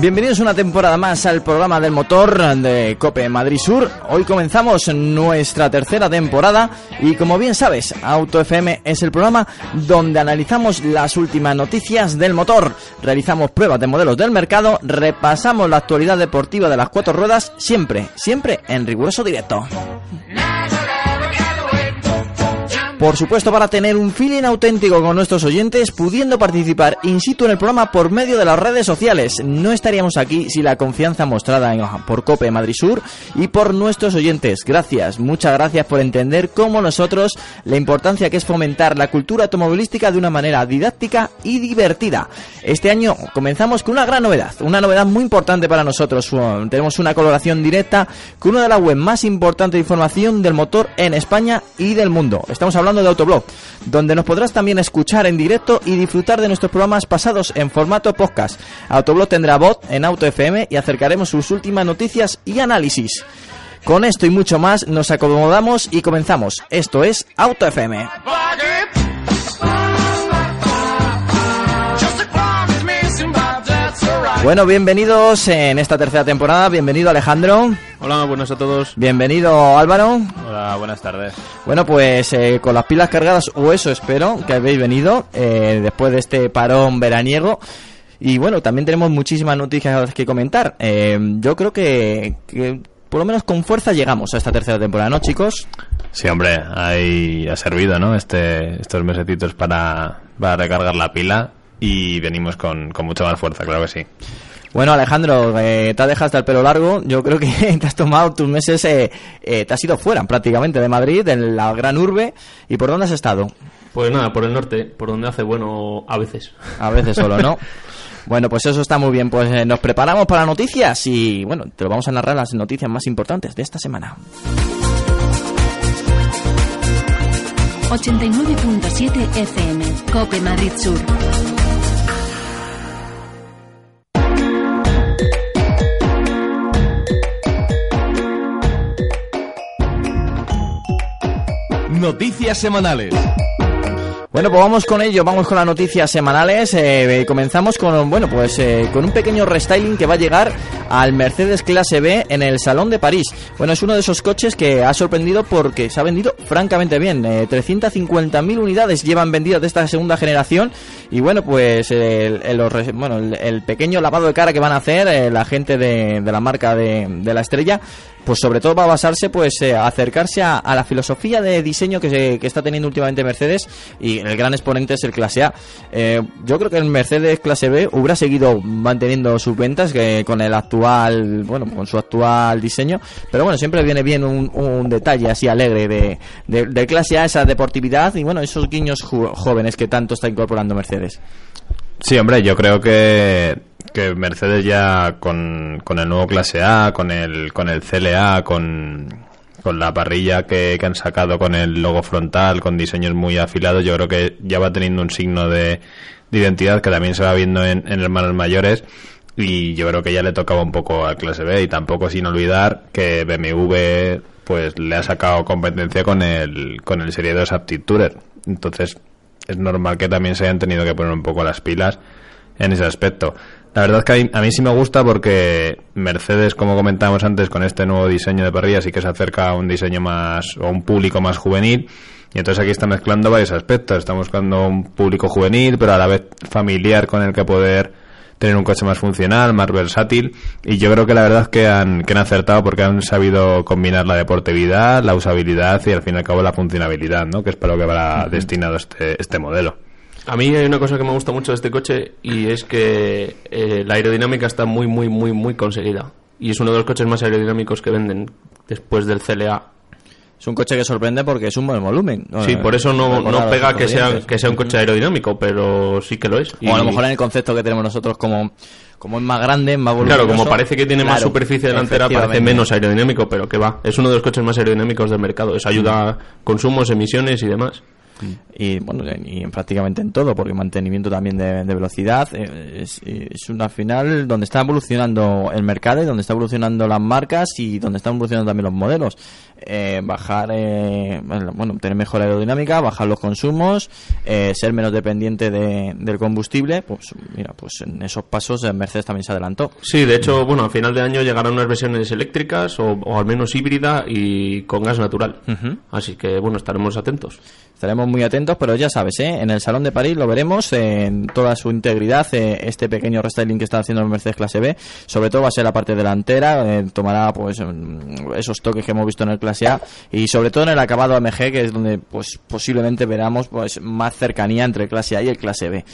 Bienvenidos una temporada más al programa del motor de Cope Madrid Sur. Hoy comenzamos nuestra tercera temporada y como bien sabes, Auto FM es el programa donde analizamos las últimas noticias del motor, realizamos pruebas de modelos del mercado, repasamos la actualidad deportiva de las cuatro ruedas, siempre, siempre en riguroso directo. Por supuesto, para tener un feeling auténtico con nuestros oyentes, pudiendo participar in situ en el programa por medio de las redes sociales. No estaríamos aquí sin la confianza mostrada en, por Cope Madrid Sur y por nuestros oyentes. Gracias, muchas gracias por entender como nosotros la importancia que es fomentar la cultura automovilística de una manera didáctica y divertida. Este año comenzamos con una gran novedad, una novedad muy importante para nosotros. Tenemos una colaboración directa con una de las webs más importantes de información del motor en España y del mundo. Estamos hablando de Autoblog, donde nos podrás también escuchar en directo y disfrutar de nuestros programas pasados en formato podcast. Autoblog tendrá voz en Auto FM y acercaremos sus últimas noticias y análisis. Con esto y mucho más nos acomodamos y comenzamos. Esto es Auto FM. Bueno, bienvenidos en esta tercera temporada. Bienvenido Alejandro. Hola, buenos a todos. Bienvenido Álvaro. Hola, buenas tardes. Bueno, pues eh, con las pilas cargadas, o eso espero, que habéis venido eh, después de este parón veraniego. Y bueno, también tenemos muchísimas noticias que comentar. Eh, yo creo que, que, por lo menos con fuerza llegamos a esta tercera temporada, ¿no, chicos? Sí, hombre, ahí ha servido, ¿no? Este, estos mesetitos para, para recargar la pila y venimos con, con mucha más fuerza, claro que sí. Bueno, Alejandro, eh, te has dejado hasta el pelo largo. Yo creo que te has tomado tus meses, eh, eh, te has ido fuera prácticamente de Madrid, en la gran urbe. ¿Y por dónde has estado? Pues nada, por el norte, por donde hace bueno a veces. A veces solo, ¿no? bueno, pues eso está muy bien. Pues eh, nos preparamos para noticias y bueno, te lo vamos a narrar las noticias más importantes de esta semana. 89.7 FM, Cope Madrid Sur. Noticias semanales. Bueno, pues vamos con ello, vamos con las noticias semanales. Eh, comenzamos con, bueno, pues eh, con un pequeño restyling que va a llegar al Mercedes Clase B en el Salón de París. Bueno, es uno de esos coches que ha sorprendido porque se ha vendido francamente bien. Eh, 350.000 unidades llevan vendidas de esta segunda generación. Y bueno, pues el, pequeño lavado de cara que van a hacer eh, la gente de, la marca de, de la estrella pues sobre todo va a basarse pues eh, acercarse a, a, la filosofía de diseño que, se, que, está teniendo últimamente Mercedes y el gran exponente es el clase A. Eh, yo creo que el Mercedes clase B hubiera seguido manteniendo sus ventas que con el actual, bueno, con su actual diseño, pero bueno, siempre viene bien un, detalle así alegre de, de, de, clase A, esa deportividad y bueno, esos guiños jóvenes que tanto está incorporando Mercedes. Sí, hombre, yo creo que, que Mercedes ya con, con, el nuevo clase A, con el, con el CLA, con, con la parrilla que, que, han sacado con el logo frontal, con diseños muy afilados, yo creo que ya va teniendo un signo de, de identidad que también se va viendo en, en hermanos mayores y yo creo que ya le tocaba un poco a clase B y tampoco sin olvidar que BMW pues le ha sacado competencia con el, con el Serie 2 Aptitude. Entonces, es normal que también se hayan tenido que poner un poco las pilas en ese aspecto. La verdad es que a mí, a mí, sí me gusta porque Mercedes, como comentábamos antes, con este nuevo diseño de parrilla sí que se acerca a un diseño más o un público más juvenil. Y entonces aquí está mezclando varios aspectos. Está buscando un público juvenil, pero a la vez familiar con el que poder tener un coche más funcional, más versátil. Y yo creo que la verdad es que han, que han acertado porque han sabido combinar la deportividad, la usabilidad y al fin y al cabo la funcionabilidad, ¿no? Que es para lo que va uh -huh. destinado este, este modelo. A mí hay una cosa que me gusta mucho de este coche y es que eh, la aerodinámica está muy, muy, muy, muy conseguida. y es uno de los coches más aerodinámicos que venden después del CLA. Es un coche que sorprende porque es un buen volumen. Sí, por eso no, no pega que sea, que sea un coche aerodinámico, pero sí que lo es. O a lo mejor en el concepto que tenemos nosotros como, como es más grande, más volumen. Claro, como parece que tiene más superficie delantera, parece menos aerodinámico, pero que va. Es uno de los coches más aerodinámicos del mercado. Eso ayuda a consumos, emisiones y demás. Y bueno y prácticamente en todo porque mantenimiento también de, de velocidad eh, es, es una final donde está evolucionando el mercado y donde está evolucionando las marcas y donde están evolucionando también los modelos Eh, bajar eh, bueno tener mejor aerodinámica bajar los consumos eh, ser menos dependiente de- del combustible pues mira pues en esos pasos eh, Mercedes también se adelantó Sí, de hecho, bueno, a final de año llegarán unas versiones eléctricas o, o al menos híbrida y con gas natural. Así que, bueno, estaremos atentos. Estaremos muy atentos, pero ya sabes, ¿eh? en el Salón de París lo veremos en toda su integridad, eh, este pequeño restyling que está haciendo el Mercedes Clase B. Sobre todo va a ser la parte delantera, tomará pues mm, esos toques que hemos visto en el Y sobre todo en el acabado AMG, que es donde pues posiblemente veramos pues más cercanía entre Clase A y el Clase B.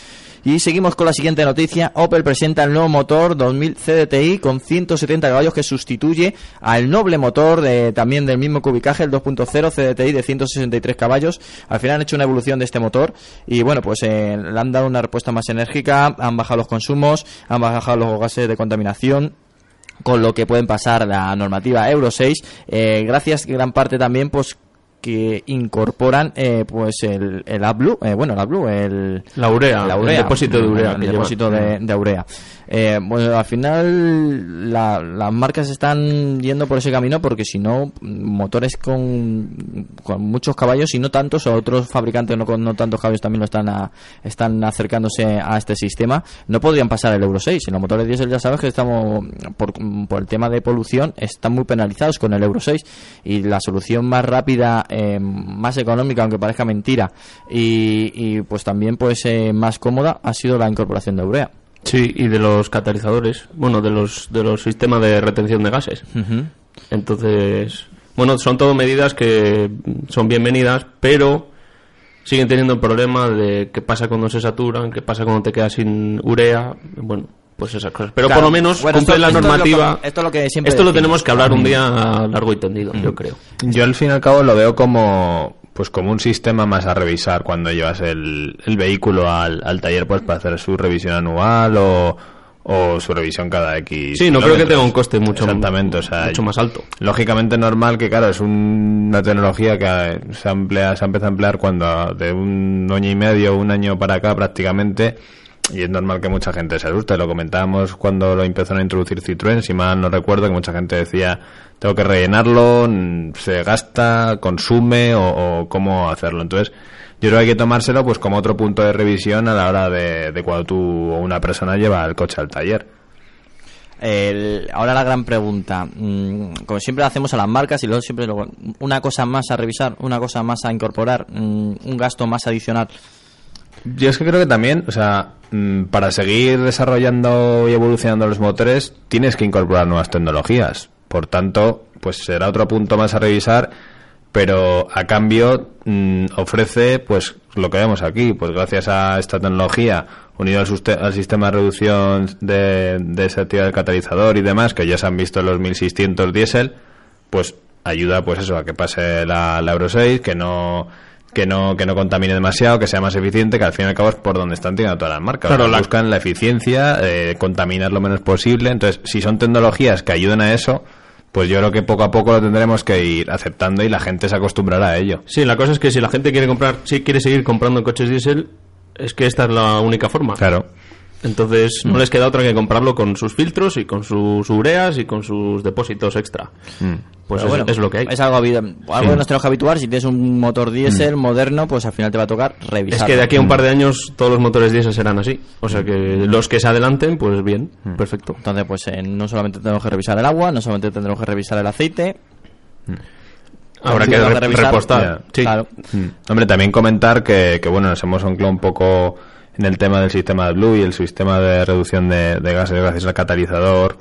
Y seguimos con la siguiente noticia. Opel presenta el nuevo motor 2000 CDTI con 170 caballos que sustituye al noble motor de, también del mismo cubicaje, el 2.0 CDTI de 163 caballos. Al final han hecho una evolución de este motor y bueno, pues eh, le han dado una respuesta más enérgica, han bajado los consumos, han bajado los gases de contaminación con lo que pueden pasar la normativa Euro 6 eh, gracias gran parte también pues que incorporan eh, pues el, el AdBlue, eh, bueno el AdBlue, el, La urea, la urea, el depósito de urea el que depósito lleva. de, de urea. Eh, bueno, al final la- las marcas están yendo por ese camino porque si no, motores con, con muchos caballos y no tantos, o otros fabricantes no con no tantos caballos también lo están a- están acercándose a este sistema, no podrían pasar el Euro 6. Y los motores diésel ya sabes que estamos, por, por el tema de polución, están muy penalizados con el Euro 6 y la solución más rápida, eh, más económica, aunque parezca mentira, y, y, pues también pues eh, más cómoda ha sido la incorporación de urea. Sí, y de los catalizadores, bueno, de los, de los sistemas de retención de gases. Entonces, bueno, son todo medidas que son bienvenidas, pero siguen teniendo el problema de qué pasa cuando se saturan, qué pasa cuando te quedas sin urea, bueno, pues esas cosas. Pero Claro. por lo menos Bueno, cumple esto- la esto es lo que- normativa. esto es lo que siempre Esto lo decimos. tenemos que hablar un día largo y tendido, yo creo. Yo al fin y al cabo lo veo como pues como un sistema más a revisar cuando llevas el, el vehículo al, al taller pues para hacer su revisión anual o, o su revisión cada X. Sí, no creo que tenga un coste mucho- Exactamente, o sea, mucho más alto. Lógicamente normal que, claro, es un- una tecnología que se, emplea, se empieza a emplear cuando de un año y medio, un año para acá prácticamente, y es normal que mucha gente se asuste. Lo comentábamos cuando lo empezaron a introducir Citroën, si mal no recuerdo, que mucha gente decía, tengo que rellenarlo, mm, se gasta, consume o, cómo hacerlo. Entonces, yo creo que hay que tomárselo pues como otro punto de revisión a la hora de, cuando tú o una persona lleva el coche al taller. Ahora la gran pregunta, mm, como siempre hacemos a las marcas y luego siempre una cosa más a revisar, una cosa más a incorporar, mm, un gasto más adicional. Yo es que creo que también, o sea, mm, para seguir desarrollando y evolucionando los motores, tienes que incorporar nuevas tecnologías. Por tanto, pues será otro punto más a revisar, pero a cambio mm, ofrece, pues lo que vemos aquí, pues gracias a esta tecnología, unido al, sistema de reducción de, de actividad del catalizador y demás, que ya se han visto en los 1600 diésel, pues ayuda pues eso a que pase la, la Euro 6 que no que no que no contamine demasiado que sea más eficiente que al fin y al cabo es por donde están tirando todas las marcas. Claro, la- buscan la eficiencia eh, contaminar lo menos posible. Entonces si son tecnologías que ayuden a eso pues yo creo que poco a poco lo tendremos que ir aceptando y la gente se acostumbrará a ello. Sí, la cosa es que si la gente quiere comprar, si quiere seguir comprando coches diésel, es que esta es la única forma. claro Entonces no les queda otra que comprarlo con sus filtros y con sus ureas y con sus depósitos extra. Pues Pero es, bueno, es lo que hay. Es algo, algo que nos tenemos que habituar. Si tienes un motor diésel moderno, pues al final te va a tocar revisar. Es que de aquí a un par de años todos los motores diésel serán así. O sea que los que se adelanten, pues bien, perfecto. Entonces, pues eh, no solamente tenemos que revisar el agua, no solamente tendremos que revisar el aceite. Habrá Sí, que re- que revisar. repostar. Sí. Claro. Mm. Hombre, también comentar que, que, bueno, nos hemos anclado un poco en el tema del sistema de Blue y el sistema de reducción de, de gases gracias al catalizador,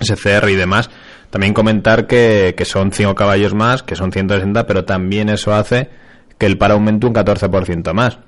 SCR y demás. También comentar que, que son 5 caballos más, que son 160, pero también eso hace que el par aumente un 14% más.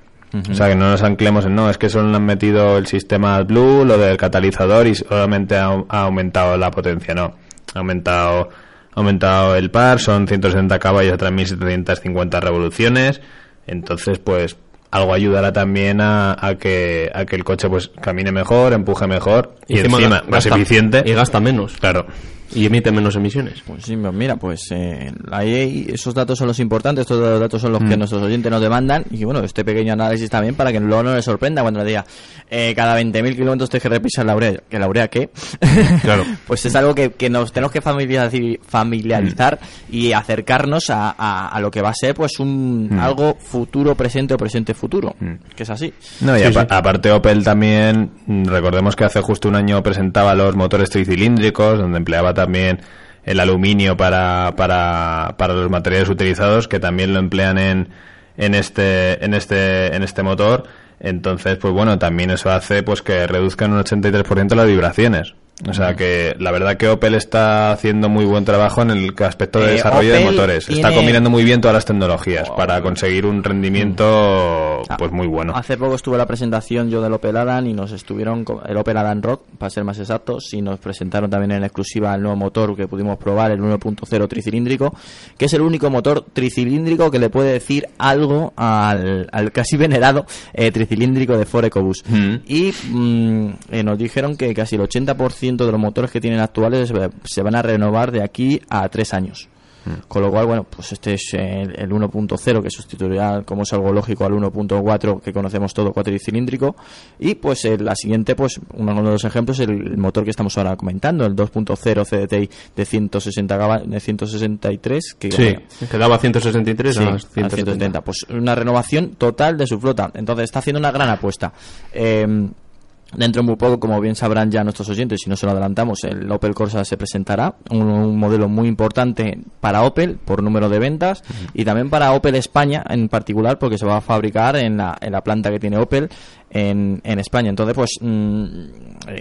O sea, que no nos anclemos en no, es que solo han metido el sistema Blue, lo del catalizador y solamente ha, ha aumentado la potencia. No, ha aumentado, ha aumentado el par, son 160 caballos a 3.750 revoluciones. Entonces, pues algo ayudará también a, a que, a que el coche pues camine mejor, empuje mejor y, encima, más gasta- eficiente. Y gasta menos. Claro. Y emite menos emisiones. Pues sí, mira, pues eh, ahí esos datos son los importantes, estos datos son los que nuestros oyentes nos demandan y bueno, este pequeño análisis también para que luego no les sorprenda cuando le diga eh, cada 20.000 kilómetros te que repisar la urea, que la urea qué, Claro. pues es algo que, que nos tenemos que familiarizar, familiarizar y acercarnos a, a- a lo que va a ser pues un algo futuro presente o presente futuro, que es así. No, y Sí, apa- sí. aparte Opel también, mm, recordemos que hace justo un año presentaba los motores tricilíndricos, donde empleaba también el aluminio para, para, para los materiales utilizados, que también lo emplean en, en este, en este, en este motor. Entonces, pues bueno, también eso hace pues que reduzcan un 83% las vibraciones. O sea que la verdad que Opel está haciendo muy buen trabajo en el aspecto de Eh, desarrollo de motores. Está combinando muy bien todas las tecnologías para conseguir un rendimiento Ah, pues muy bueno. Hace poco estuve la presentación yo del Opel Adam y nos estuvieron, co- el Opel Adam Rock, para ser más exactos, y nos presentaron también en exclusiva el nuevo motor que pudimos probar, el 1.0 tricilíndrico, que es el único motor tricilíndrico que le puede decir algo al, al casi venerado eh, tricilíndrico de Ford EcoBoost. Mm. Y mm, eh, nos dijeron que casi el 80% de los motores que tienen actuales se, van a renovar de aquí a tres años. Con lo cual, bueno, pues este es el, el 1.0 que sustituirá, como es algo lógico, al 1.4 que conocemos todo, cuatricilíndrico. Y pues eh, la siguiente, pues uno de los ejemplos el, el motor que estamos ahora comentando, el 2.0 CDTI de 160 gaba- de 163, que Sí, bueno, que daba 163 Sí, a a 170. 170. Pues una renovación total de su flota. Entonces está haciendo una gran apuesta. Eh, Dentro de muy poco, como bien sabrán ya nuestros oyentes, si no se lo adelantamos, el Opel Corsa se presentará, un, un modelo muy importante para Opel por número de ventas y también para Opel España en particular porque se va a fabricar en la, en la planta que tiene Opel en, en España. Entonces, pues mm,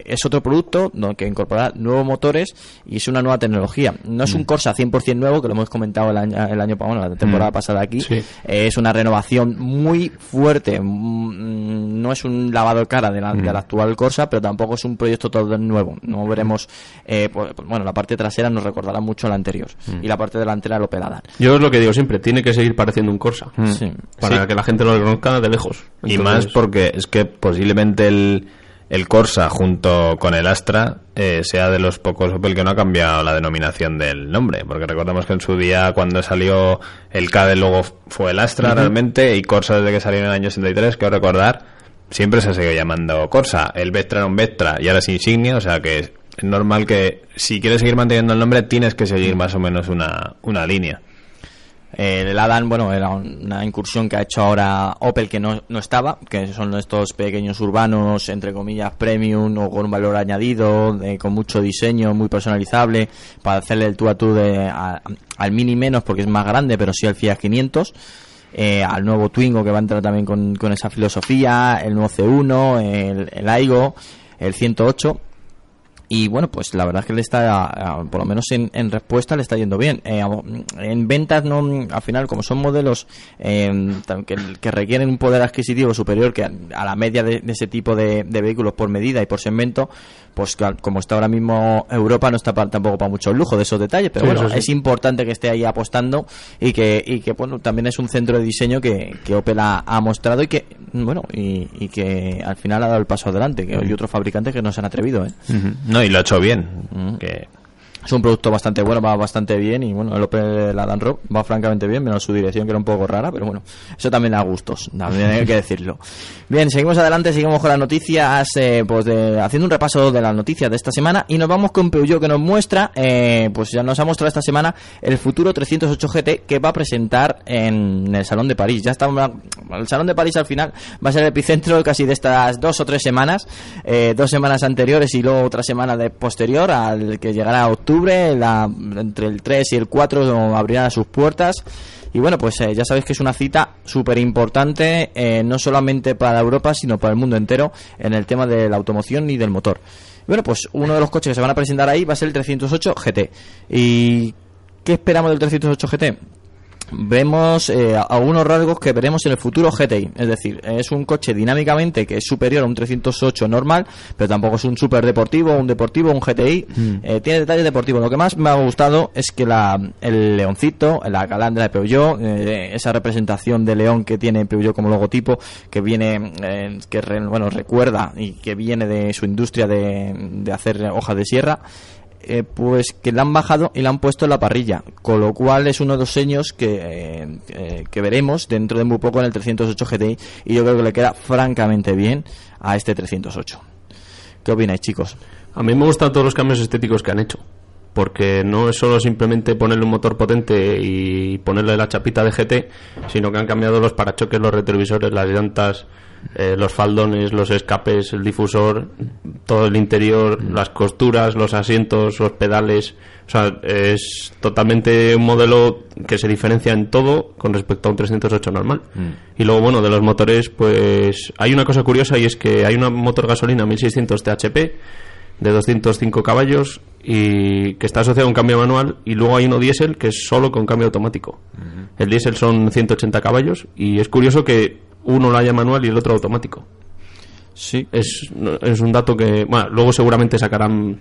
es otro producto ¿no? que incorporará nuevos motores y es una nueva tecnología. No es un Corsa 100% nuevo, que lo hemos comentado el año, el año bueno, la temporada pasada aquí. Sí. Eh, es una renovación muy fuerte. Mm, No es un lavado de cara de la, de la actual Corsa, pero tampoco es un proyecto todo nuevo. No veremos. eh, pues, bueno, la parte trasera nos recordará mucho a la anterior. Y la parte delantera lo pelada. Yo es lo que digo siempre, tiene que seguir pareciendo un Corsa. Sí. Para Sí. que la gente lo reconozca de lejos. Y más porque es que posiblemente el, el Corsa junto con el Astra eh, sea de los pocos Opel que no ha cambiado la denominación del nombre. Porque recordemos que en su día cuando salió el K del logo fue el Astra realmente y Corsa desde que salió en el año 63, quiero recordar, siempre se siguió llamando Corsa. El Vectra era un Vectra y ahora es Insignia, o sea que es normal que si quieres seguir manteniendo el nombre tienes que seguir más o menos una, una línea. Eh, el Adam, bueno, era una incursión que ha hecho ahora Opel que no, no estaba, que son estos pequeños urbanos, entre comillas, premium o con un valor añadido, de- con mucho diseño, muy personalizable, para hacerle el tú a tú de, al Mini menos porque es más grande, pero sí al Fiat 500. eh, al nuevo Twingo que va a entrar también con, con esa filosofía, el nuevo C1, el, el Aigo, el 108 y bueno, pues la verdad es que le está, por lo menos en, en respuesta, le está yendo bien. Eh, en ventas, no, al final, como son modelos eh, que, que requieren un poder adquisitivo superior que a, la media de, de ese tipo de vehículos por medida y por segmento, pues como está ahora mismo Europa, no está pa- tampoco para mucho lujo de esos detalles. Pero Sí, bueno, sí. es importante que esté ahí apostando y que, y que bueno, también es un centro de diseño que, que Opel ha, ha mostrado y que, bueno, y, y que al final ha dado el paso adelante, que hay otros fabricantes que no se han atrevido, ¿eh? No, y lo ha hecho bien. Que Es un producto bastante bueno, va bastante bien y bueno, el Opel Adam Rock va francamente bien, menos su dirección que era un poco rara, pero bueno, eso también da gustos, también hay que decirlo. Bien, seguimos adelante, seguimos con las noticias, eh, pues de, haciendo un repaso de las noticias de esta semana y nos vamos con Peugeot que nos muestra, eh, pues ya nos ha mostrado esta semana el futuro 308 GT que va a presentar en el Salón de París. Ya está, el Salón de París al final va a ser el epicentro casi de estas dos o tres semanas, eh, dos semanas anteriores y luego otra semana de posterior al que llegará octubre, la, entre el 3 y el 4 abrirán sus puertas. Y bueno, pues eh, ya sabéis que es una cita súper importante, eh, no solamente para Europa, sino para el mundo entero, en el tema de la automoción y del motor. Y bueno, pues uno de los coches que se van a presentar ahí va a ser el 308 GT. ¿Y qué esperamos del 308 GT? Vemos eh, algunos rasgos que veremos en el futuro GTI. Es decir, es un coche dinámicamente que es superior a un 308 normal, pero tampoco es un super deportivo, un deportivo, un GTI. Eh, tiene detalles deportivos. Lo que más me ha gustado es que la, el leoncito, la calandra de Peugeot, eh, esa representación de león que tiene Peugeot como logotipo, que viene, eh, que re- bueno, recuerda y que viene de su industria de, de hacer hojas de sierra, eh, pues que la han bajado y la han puesto en la parrilla, con lo cual es uno de los seños que, eh, eh, que veremos dentro de muy poco en el 308 GTI y yo creo que le queda francamente bien a este 308. ¿Qué opináis, chicos? A mí me gustan todos los cambios estéticos que han hecho. Porque no es solo simplemente ponerle un motor potente y ponerle la chapita de GT, sino que han cambiado los parachoques, los retrovisores, las llantas, eh, los faldones, los escapes, el difusor, todo el interior, las costuras, los asientos, los pedales. O sea, es totalmente un modelo que se diferencia en todo con respecto a un 308 normal. Y luego, bueno, de los motores, pues hay una cosa curiosa y es que hay un motor gasolina 1600 THP de 205 caballos y que está asociado a un cambio manual y luego hay uno diésel que es solo con cambio automático. El diésel son 180 caballos y es curioso que uno lo haya manual y el otro automático. Sí. Es, es un dato que, bueno, luego seguramente sacarán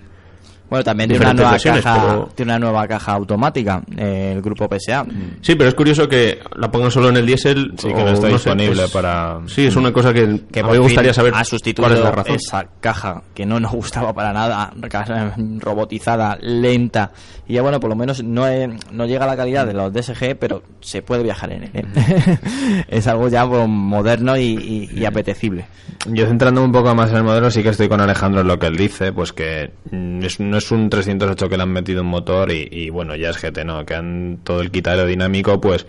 Bueno, también tiene una, nueva caja, pero- tiene una nueva caja automática, eh, el grupo PSA. Sí, pero es curioso que la pongan solo en el diésel. Sí, que no está sé, disponible pues, para- Sí, es una cosa que, que a mí me gustaría saber ha cuál sustituido es la razón. esa caja que no nos gustaba para nada, robotizada, lenta. Y ya bueno, por lo menos no, es- no llega a la calidad de los DSG, pero se puede viajar en él. ¿eh? es algo ya pues, moderno y, y- y apetecible. Yo centrándome un poco más en el modelo, sí que estoy con Alejandro en lo que él dice, pues que mm, es- no es un 308 que le han metido un motor y, y, bueno, ya es GT, ¿no? Que han todo el kit aerodinámico, pues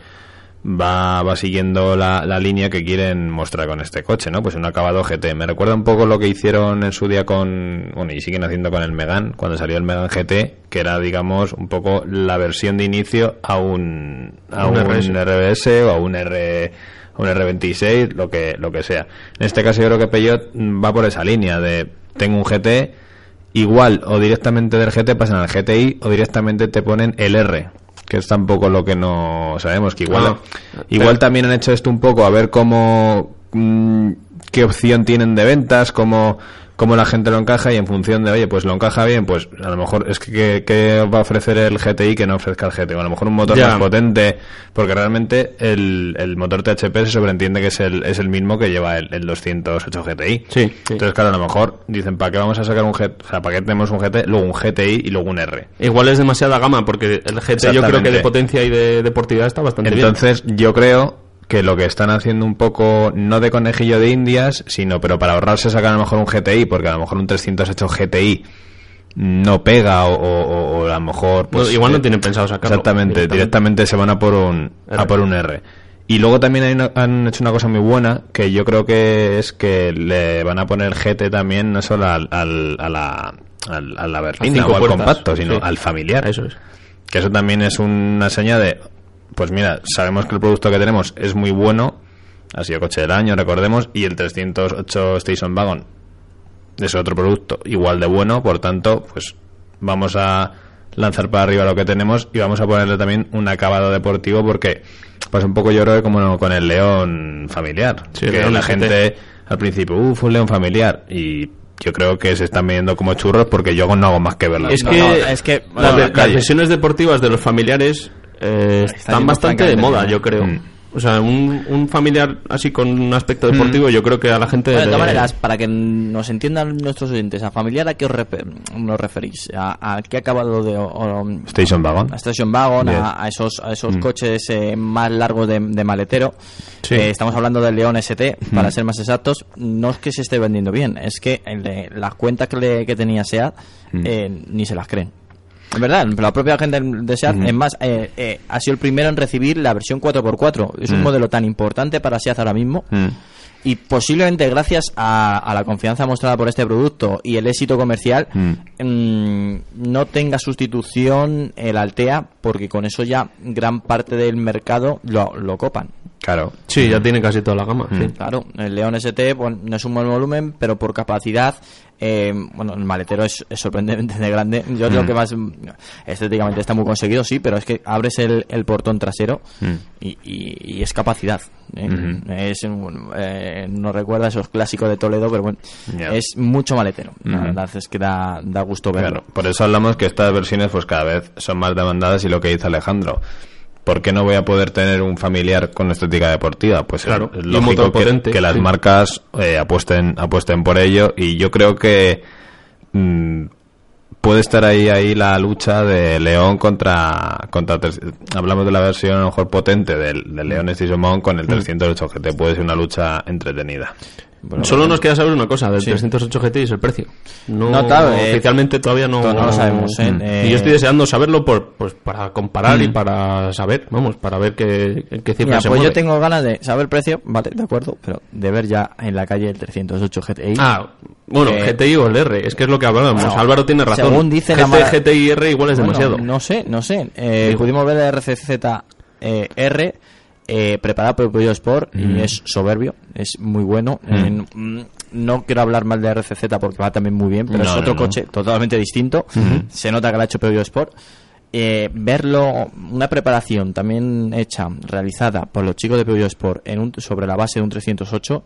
va, va siguiendo la, la línea que quieren mostrar con este coche, ¿no? Pues un acabado GT. Me recuerda un poco lo que hicieron en su día con, bueno, y siguen haciendo con el Megan, cuando salió el Megan GT, que era, digamos, un poco la versión de inicio a un, a Un. RBS o a un R un R26, lo que lo que sea. En este caso yo creo que Peugeot va por esa línea de tengo un GT igual o directamente del GT pasan al GTI o directamente te ponen el R, que es tampoco lo que no sabemos, que igual Ah, igual pero- también han hecho esto un poco a ver cómo mm, qué opción tienen de ventas, cómo cómo la gente lo encaja y en función de, oye, pues lo encaja bien, pues a lo mejor es que, que, va a ofrecer el GTI que no ofrezca el GT, o a lo mejor un motor Ya. más potente, porque realmente el, el motor THP se sobreentiende que es el, es el mismo que lleva el, el 208 GTI. Sí, sí. Entonces, claro, a lo mejor dicen, ¿para qué vamos a sacar un GT? O sea, ¿para qué tenemos un GT, luego un GTI y luego un R? Igual es demasiada gama porque el GT yo creo que de potencia y de deportividad está bastante bien. Entonces, yo creo que lo que están haciendo un poco, no de conejillo de indias, sino, pero para ahorrarse sacar a lo mejor un GTI, porque a lo mejor un 308 GTI no pega o, o- o a lo mejor... No, Pues, igual no eh, tienen pensado sacarlo. Exactamente, directamente se van a por un, a por un R. Y luego también hay una- han hecho una cosa muy buena, que yo creo que es que le van a poner GT también, no solo al, al- a la, al- a la berlina o al puertas, compacto, sino sí. al familiar. Eso es. Que eso también es una señal de, pues mira, sabemos que el producto que tenemos es muy bueno, ha sido coche del año, recordemos, y el 308 Station Wagon es otro producto igual de bueno, por tanto, pues vamos a lanzar para arriba lo que tenemos y vamos a ponerle también un acabado deportivo porque pasa un poco yo creo que como con el león familiar, Sí, que León la gente al principio, uff, un león familiar y yo creo que se están viendo como churros porque yo no hago más que verlas. Es que, no, es que, las, bueno, ve- la las versiones deportivas de los familiares eh, están bastante de moda, yo creo. Mm. O sea, un, un familiar así con un aspecto deportivo, yo creo que a la gente... Bueno, de todas le- maneras, para que nos entiendan nuestros oyentes, ¿a familiar a qué os nos referís? ¿A, a qué acabado de...? o- o- Station Wagon. a Station Wagon, a, a esos, a esos coches eh, más largos de, de maletero. Sí. Eh, estamos hablando del León ST, para ser más exactos. No es que se esté vendiendo bien, es que el de- las cuentas que, le- que tenía SEAT eh, ni se las creen. En verdad, la propia gente de SEAT, es más, eh, eh, ha sido el primero en recibir la versión 4x4. Es un modelo tan importante para SEAT ahora mismo. Mm. Y posiblemente gracias a, a la confianza mostrada por este producto y el éxito comercial, mm, no tenga sustitución el Altea, porque con eso ya gran parte del mercado lo, lo copan. Claro. Sí, ya tiene casi toda la gama. sí. Claro, el León ST pues, no es un buen volumen, pero por capacidad Eh, bueno, el maletero es, es sorprendentemente grande. Yo creo Mm. que más mm, estéticamente está muy conseguido, sí, pero es que abres el, el portón trasero Mm. y, y- y es capacidad. ¿eh? Es, eh, no recuerda esos clásicos de Toledo, pero bueno, es mucho maletero. La verdad es que da, da gusto verlo. Claro, por eso hablamos que estas versiones pues cada vez son más demandadas y lo que dice Alejandro. ¿Por qué no voy a poder tener un familiar con estética deportiva? Pues Claro, es y lógico que, que las sí. marcas eh, apuesten apuesten por ello y yo creo que mm, puede estar ahí ahí la lucha de León contra contra hablamos de la versión a lo mejor potente del, del León Stisomon con el 308 GT puede ser una lucha entretenida. Bueno, Solo nos queda saber una cosa del Sí. 308 GT y es el precio. No, No, claro, eh, oficialmente todavía no, no lo sabemos, ¿eh? Mm. Eh, y yo estoy deseando saberlo por, pues, para comparar y Mm. para saber, vamos, para ver qué, qué cifra Mira, se pues yo tengo ganas de saber el precio, vale, de acuerdo, pero de ver ya en la calle el 308 GTI. Ah, bueno, Eh, GTI o el R, es que es lo que hablábamos. Bueno, Álvaro tiene razón. según dice la GT, mala- GTI R igual es Bueno, demasiado. No sé, no sé. Eh, pudimos ver el RCZ eh, R eh, preparado por Peugeot Sport Mm. y es soberbio, es muy bueno. Eh, mm, no quiero hablar mal de RCZ porque va también muy bien, pero No, es otro no. coche totalmente distinto. Se nota que lo ha hecho Peugeot Sport. Eh, verlo, una preparación también hecha, realizada por los chicos de Peugeot Sport en un, sobre la base de un 308,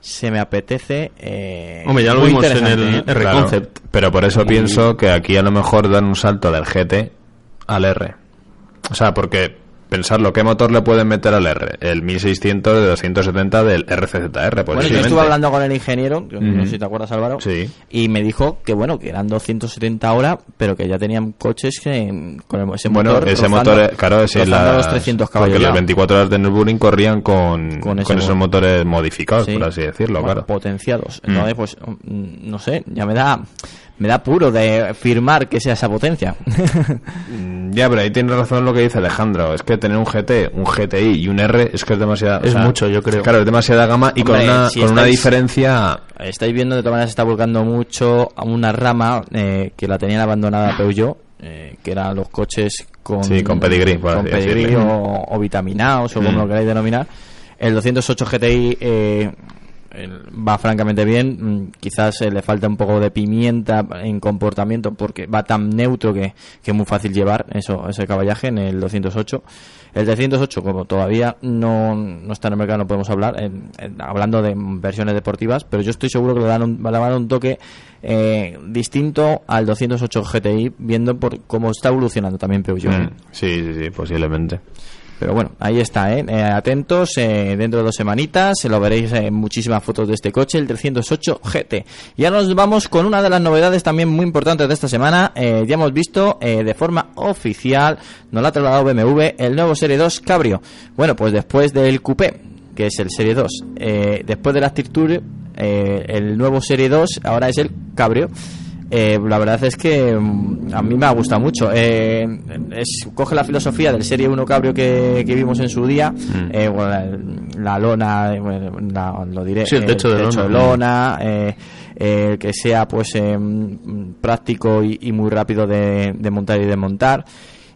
se me apetece. Eh, Hombre, ya lo vimos en el ¿eh? R Claro, Concept. Pero por eso Y- pienso que aquí a lo mejor dan un salto del GT al R. O sea, porque pensarlo, ¿qué motor le pueden meter al R? El 1600 de 270 del RCZR, Bueno, yo estuve hablando con el ingeniero, que no sé si te acuerdas Álvaro, Sí. y me dijo que bueno, que eran 270 horas, pero que ya tenían coches que con el- ese Bueno, motor, ese rozando- motor, claro, las- los 300 porque caballos. las ya. 24 horas de Nürburgring corrían con, Con con, ese esos motor. motores modificados, Sí. por así decirlo, Bueno, claro. potenciados. Mm. Entonces, pues, mm, no sé, ya me da me da puro de firmar que sea esa potencia. Ya, pero ahí tiene razón lo que dice Alejandro. Es que tener un GT, un GTI y un R es que es demasiada. Es mucho, yo creo. Claro, es demasiada gama y Hombre, con una, si con una diferencia. Estáis viendo, de todas maneras, se está volcando mucho a una rama eh, que la tenían abandonada Peugeot, eh, que eran los coches con, Sí, con pedigrí, por con así pedigrí o, o vitaminados, o como Mm. lo queráis denominar. El 208 GTI eh, va francamente bien. Mm, Quizás eh, le falta un poco de pimienta en comportamiento porque va tan neutro que, es muy fácil llevar eso, ese caballaje en el 208. El 308, como todavía no, no está en el mercado, no podemos hablar, en- en- hablando de versiones deportivas, pero yo estoy seguro que le, dan un, le van a dar un toque eh, distinto al 208 GTI, viendo por cómo está evolucionando también Peugeot. Mm, Sí, sí, sí, posiblemente. Pero bueno, ahí está, ¿eh? Eh, atentos, eh, dentro de dos semanitas se lo veréis en muchísimas fotos de este coche, el 308 GT. Y ahora nos vamos con una de las novedades también muy importantes de esta semana. Eh, ya hemos visto eh, de forma oficial, nos la ha trasladado BMW, el nuevo Serie 2 Cabrio. Bueno, pues después del Coupé, que es el Serie 2, eh, después del Active Tour, eh, el nuevo Serie 2 ahora es el Cabrio. Eh, la verdad es que mm, a mí me ha gustado mucho. Eh, es, coge la filosofía del Serie 1 Cabrio que, que vimos en su día, Mm. eh, bueno, la, la lona, eh, bueno, la- lo diré, Sí, el techo de lona. lona, eh, eh, que sea pues mm, práctico y, y muy rápido de, de montar y desmontar.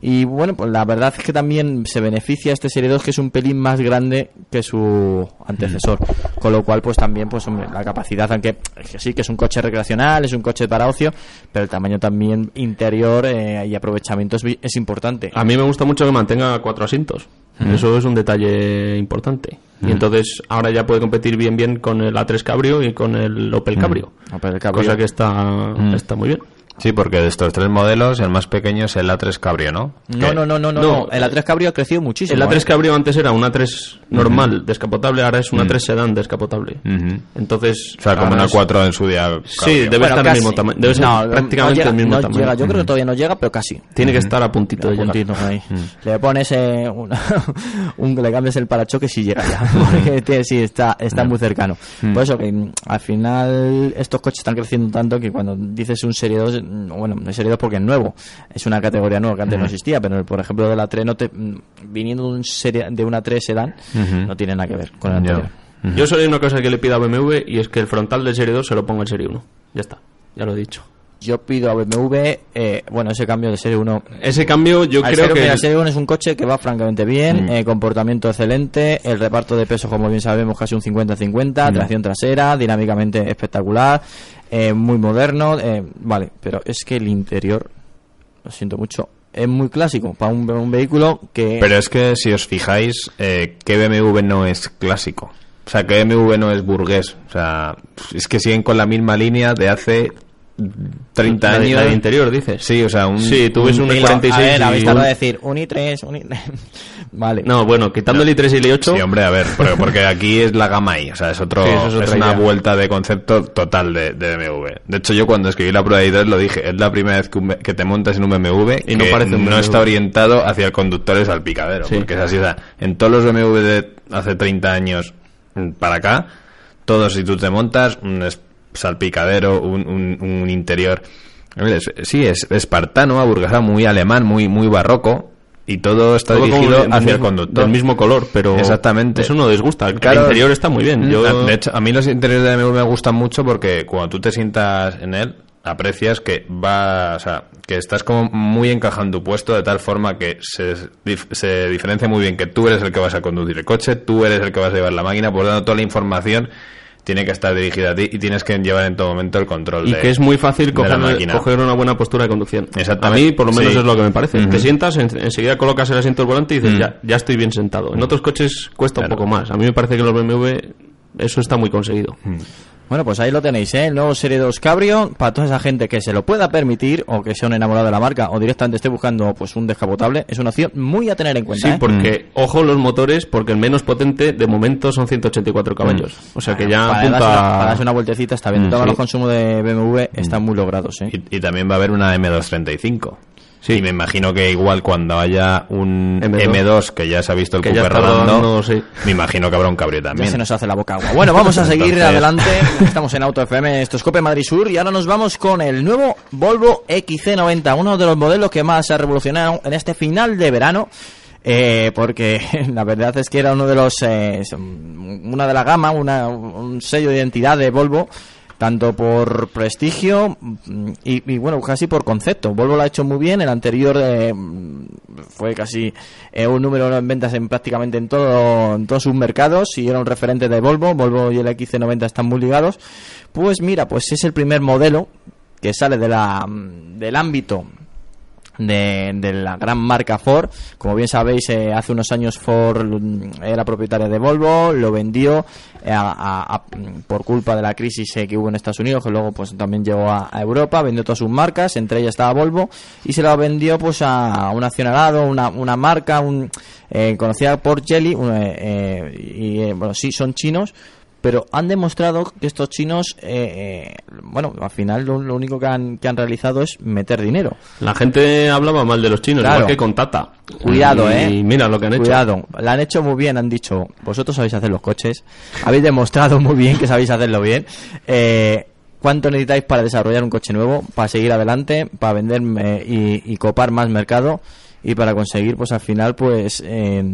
Y bueno, pues la verdad es que también se beneficia este Serie 2 que es un pelín más grande que su antecesor. Con lo cual, pues también, pues hombre, la capacidad, aunque que sí que es un coche recreacional, es un coche para ocio, pero el tamaño también interior eh, y aprovechamiento es, es importante. A mí me gusta mucho que mantenga cuatro asientos. Eso es un detalle importante. Y entonces ahora ya puede competir bien bien con el A3 Cabrio y con el Opel Cabrio. Opel Cabrio. Cosa que está, está muy bien. Sí, porque de estos tres modelos, el más pequeño es el A3 Cabrio, ¿no? No, no, no, no, no. El A3 Cabrio ha crecido muchísimo. El A3 ¿eh? Cabrio antes era un A3 normal, descapotable, ahora es un A3 sedán descapotable. Entonces, O sea, como una es- 4 en su día. Sí, debe Bueno, estar casi. al mismo tamaño. Debe ser No, no prácticamente llega, el mismo no tamaño. llega. Yo creo que todavía no llega, pero casi. Tiene que estar a puntito de A llegar. puntito ahí. Le pones eh, un, un- le cambias el parachoques y llega ya. Porque tiene- sí, está, está muy cercano. Por eso que mm, al final estos coches están creciendo tanto que cuando dices un Serie 2, mm, bueno, el Serie 2 porque es nuevo, es una categoría nueva que antes no existía, pero por ejemplo de la 3 no te, mm, viniendo de, un serie, de una 3 sedán, no tiene nada que ver con el Ya. anterior. Yo solo hay una cosa que le pido a BMW y es que el frontal del Serie 2 se lo ponga el Serie 1. Ya está, ya lo he dicho. Yo pido a BMW, eh, bueno, ese cambio de Serie 1. Ese cambio yo creo que... el Serie 1 es un coche que va francamente bien, Mm. eh, comportamiento excelente, el reparto de peso, como bien sabemos, casi un 50-50, Mm. tracción trasera, dinámicamente espectacular, eh, muy moderno, eh, vale, pero es que el interior, lo siento mucho, es muy clásico para un, un vehículo que... Pero es que si os fijáis, eh, ¿qué BMW no es clásico? O sea, que BMW no es burgués. O sea, es que siguen con la misma línea de hace 30 la años. la de interior, dices. Sí, o sea, un... Sí, tú ves un y lo- E46 a ver, habéis un- tardado a decir un i3, un i... vale. No, bueno, quitando el i3 y el i8... Sí, hombre, a ver, porque, porque aquí es la gama I, o sea, es otro, Sí, eso es es, una vuelta de concepto total de, de BMW. De hecho, yo cuando escribí la prueba de I2 lo dije, es la primera vez que, un que te montas en un BMW Y no que parece un no BMW. está orientado hacia el conductor es salpicadero, Sí. porque es así, o sea, en todos los BMW de hace 30 años para acá, todos si tú te montas, un es- salpicadero, un, un- un interior, sí, es espartano, aburguesado, muy alemán, muy, muy barroco, y todo está todo dirigido del hacia el conductor. Del mismo color, pero... Exactamente. Eso no disgusta. El interior está muy bien. Yo... Ah, De hecho, a mí los interiores de BMW me gustan mucho porque cuando tú te sientas en él, aprecias que va, o sea, que estás como muy encajado en tu puesto de tal forma que se, se diferencia muy bien que tú eres el que vas a conducir el coche, tú eres el que vas a llevar la máquina, por lo tanto toda la información tiene que estar dirigida a ti y tienes que llevar en todo momento el control y de- que es muy fácil coger, coger una buena postura de conducción. Exactamente. A mí, por lo menos, Sí. es lo que me parece. Te sientas, en- enseguida colocas el asiento del volante y dices, ya, ya estoy bien sentado. En otros coches cuesta Claro. un poco más. A mí me parece que en los BMW eso está muy conseguido. Bueno, pues ahí lo tenéis, ¿eh? El nuevo Serie 2 Cabrio, para toda esa gente que se lo pueda permitir o que sea un enamorado de la marca o directamente esté buscando pues un descapotable, es una opción muy a tener en cuenta, Sí, ¿eh? porque, ojo los motores, porque el menos potente de momento son 184 caballos. O sea que ya para, apunta... darse una, para darse una vueltecita está bien. Mm, Todos sí. los consumos de BMW están muy logrados, ¿eh? Y, y también va a haber una M235. Y me imagino que igual cuando haya un M2, M2, que ya se ha visto el que ya Cooper rodando, rodando, sí. me imagino que habrá un cabrio Ya también. se nos hace la boca agua. Bueno, vamos a seguir Entonces- adelante. Estamos en Auto FM, esto es Cope Madrid Sur y ahora nos vamos con el nuevo Volvo XC90, uno de los modelos que más se ha revolucionado en este final de verano. eh, porque la verdad es que era uno de los eh, una de la gama, una, un sello de identidad de Volvo tanto por prestigio mm, y, y, bueno casi por concepto. Volvo lo ha hecho muy bien el anterior eh, mm, fue casi eh, un número en ventas en prácticamente en todo en todos sus mercados y era un referente de Volvo. Volvo y el XC90 están muy ligados. Pues mira pues es el primer modelo que sale de la mm, del ámbito de, la gran marca Ford. Como bien sabéis, eh, hace unos años Ford mm, era propietaria de Volvo, lo vendió eh, a- por culpa de la crisis eh, que hubo en Estados Unidos, que luego pues también llegó a, Europa, vendió todas sus marcas, entre ellas estaba Volvo, y se la vendió pues a un accionarado, una, una marca un, eh, conocida por Jelly, eh, y bueno, sí, son chinos, pero han demostrado que estos chinos, eh, eh, bueno, al final lo, lo único que han, que han realizado es meter dinero. La gente hablaba mal de los chinos, Claro. igual que con Tata. Cuidado, y, eh. Y mira lo que han hecho. Cuidado, la han hecho muy bien, han dicho, vosotros sabéis hacer los coches, habéis demostrado muy bien que sabéis hacerlo bien. Eh, ¿Cuánto necesitáis para desarrollar un coche nuevo, para seguir adelante, para vender eh, y, y copar más mercado? Y para conseguir, pues al final, pues eh,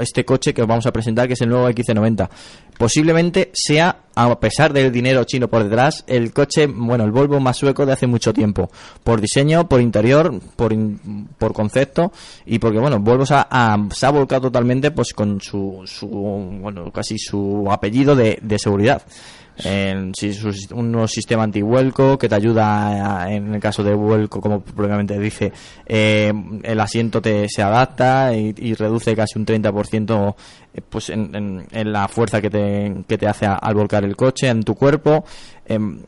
este coche que os vamos a presentar, que es el nuevo XC90. Posiblemente sea, a pesar del dinero chino por detrás, el coche, bueno, el Volvo más sueco de hace mucho tiempo. Por diseño, por interior, por, in- por concepto y porque, bueno, Volvo se ha, se ha volcado totalmente pues con su, su bueno, casi su apellido de, de seguridad. En, sis- un sistema antivuelco que te ayuda a- en el caso de vuelco, como propiamente dice, eh, el asiento te, se adapta y, reduce casi un 30% eh, pues en, en- la fuerza que te, que te hace al volcar el coche en tu cuerpo. Em,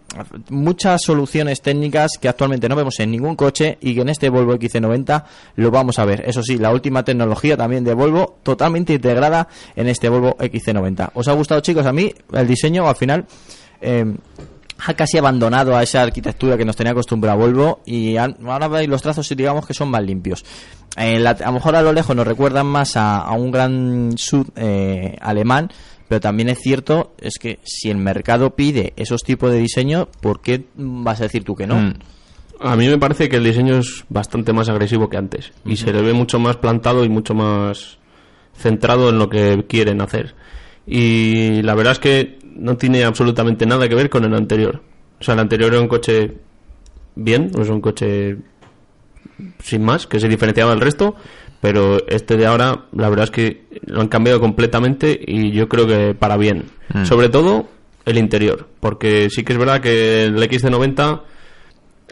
muchas soluciones técnicas que actualmente no vemos en ningún coche y que en este Volvo XC90 lo vamos a ver. Eso sí, la última tecnología también de Volvo totalmente integrada en este Volvo XC90. ¿Os ha gustado chicos? A mí el diseño al final... em, ha casi abandonado a esa arquitectura que nos tenía acostumbrado Volvo y ahora veis los trazos digamos que son más limpios. Eh, la- a lo mejor a lo lejos nos recuerdan más a, a un gran sud eh, alemán, pero también es cierto es que si el mercado pide esos tipos de diseño, ¿por qué vas a decir tú que no? Mm. A mí me parece que el diseño es bastante más agresivo que antes y se le ve mucho más plantado y mucho más centrado en lo que quieren hacer. Y la verdad es que no tiene absolutamente nada que ver con el anterior. O sea, el anterior era un coche bien, es un coche sin más, que se diferenciaba del resto, pero este de ahora, la verdad es que lo han cambiado completamente y yo creo que para bien. Mm. Sobre todo el interior, porque sí que es verdad que el XC90,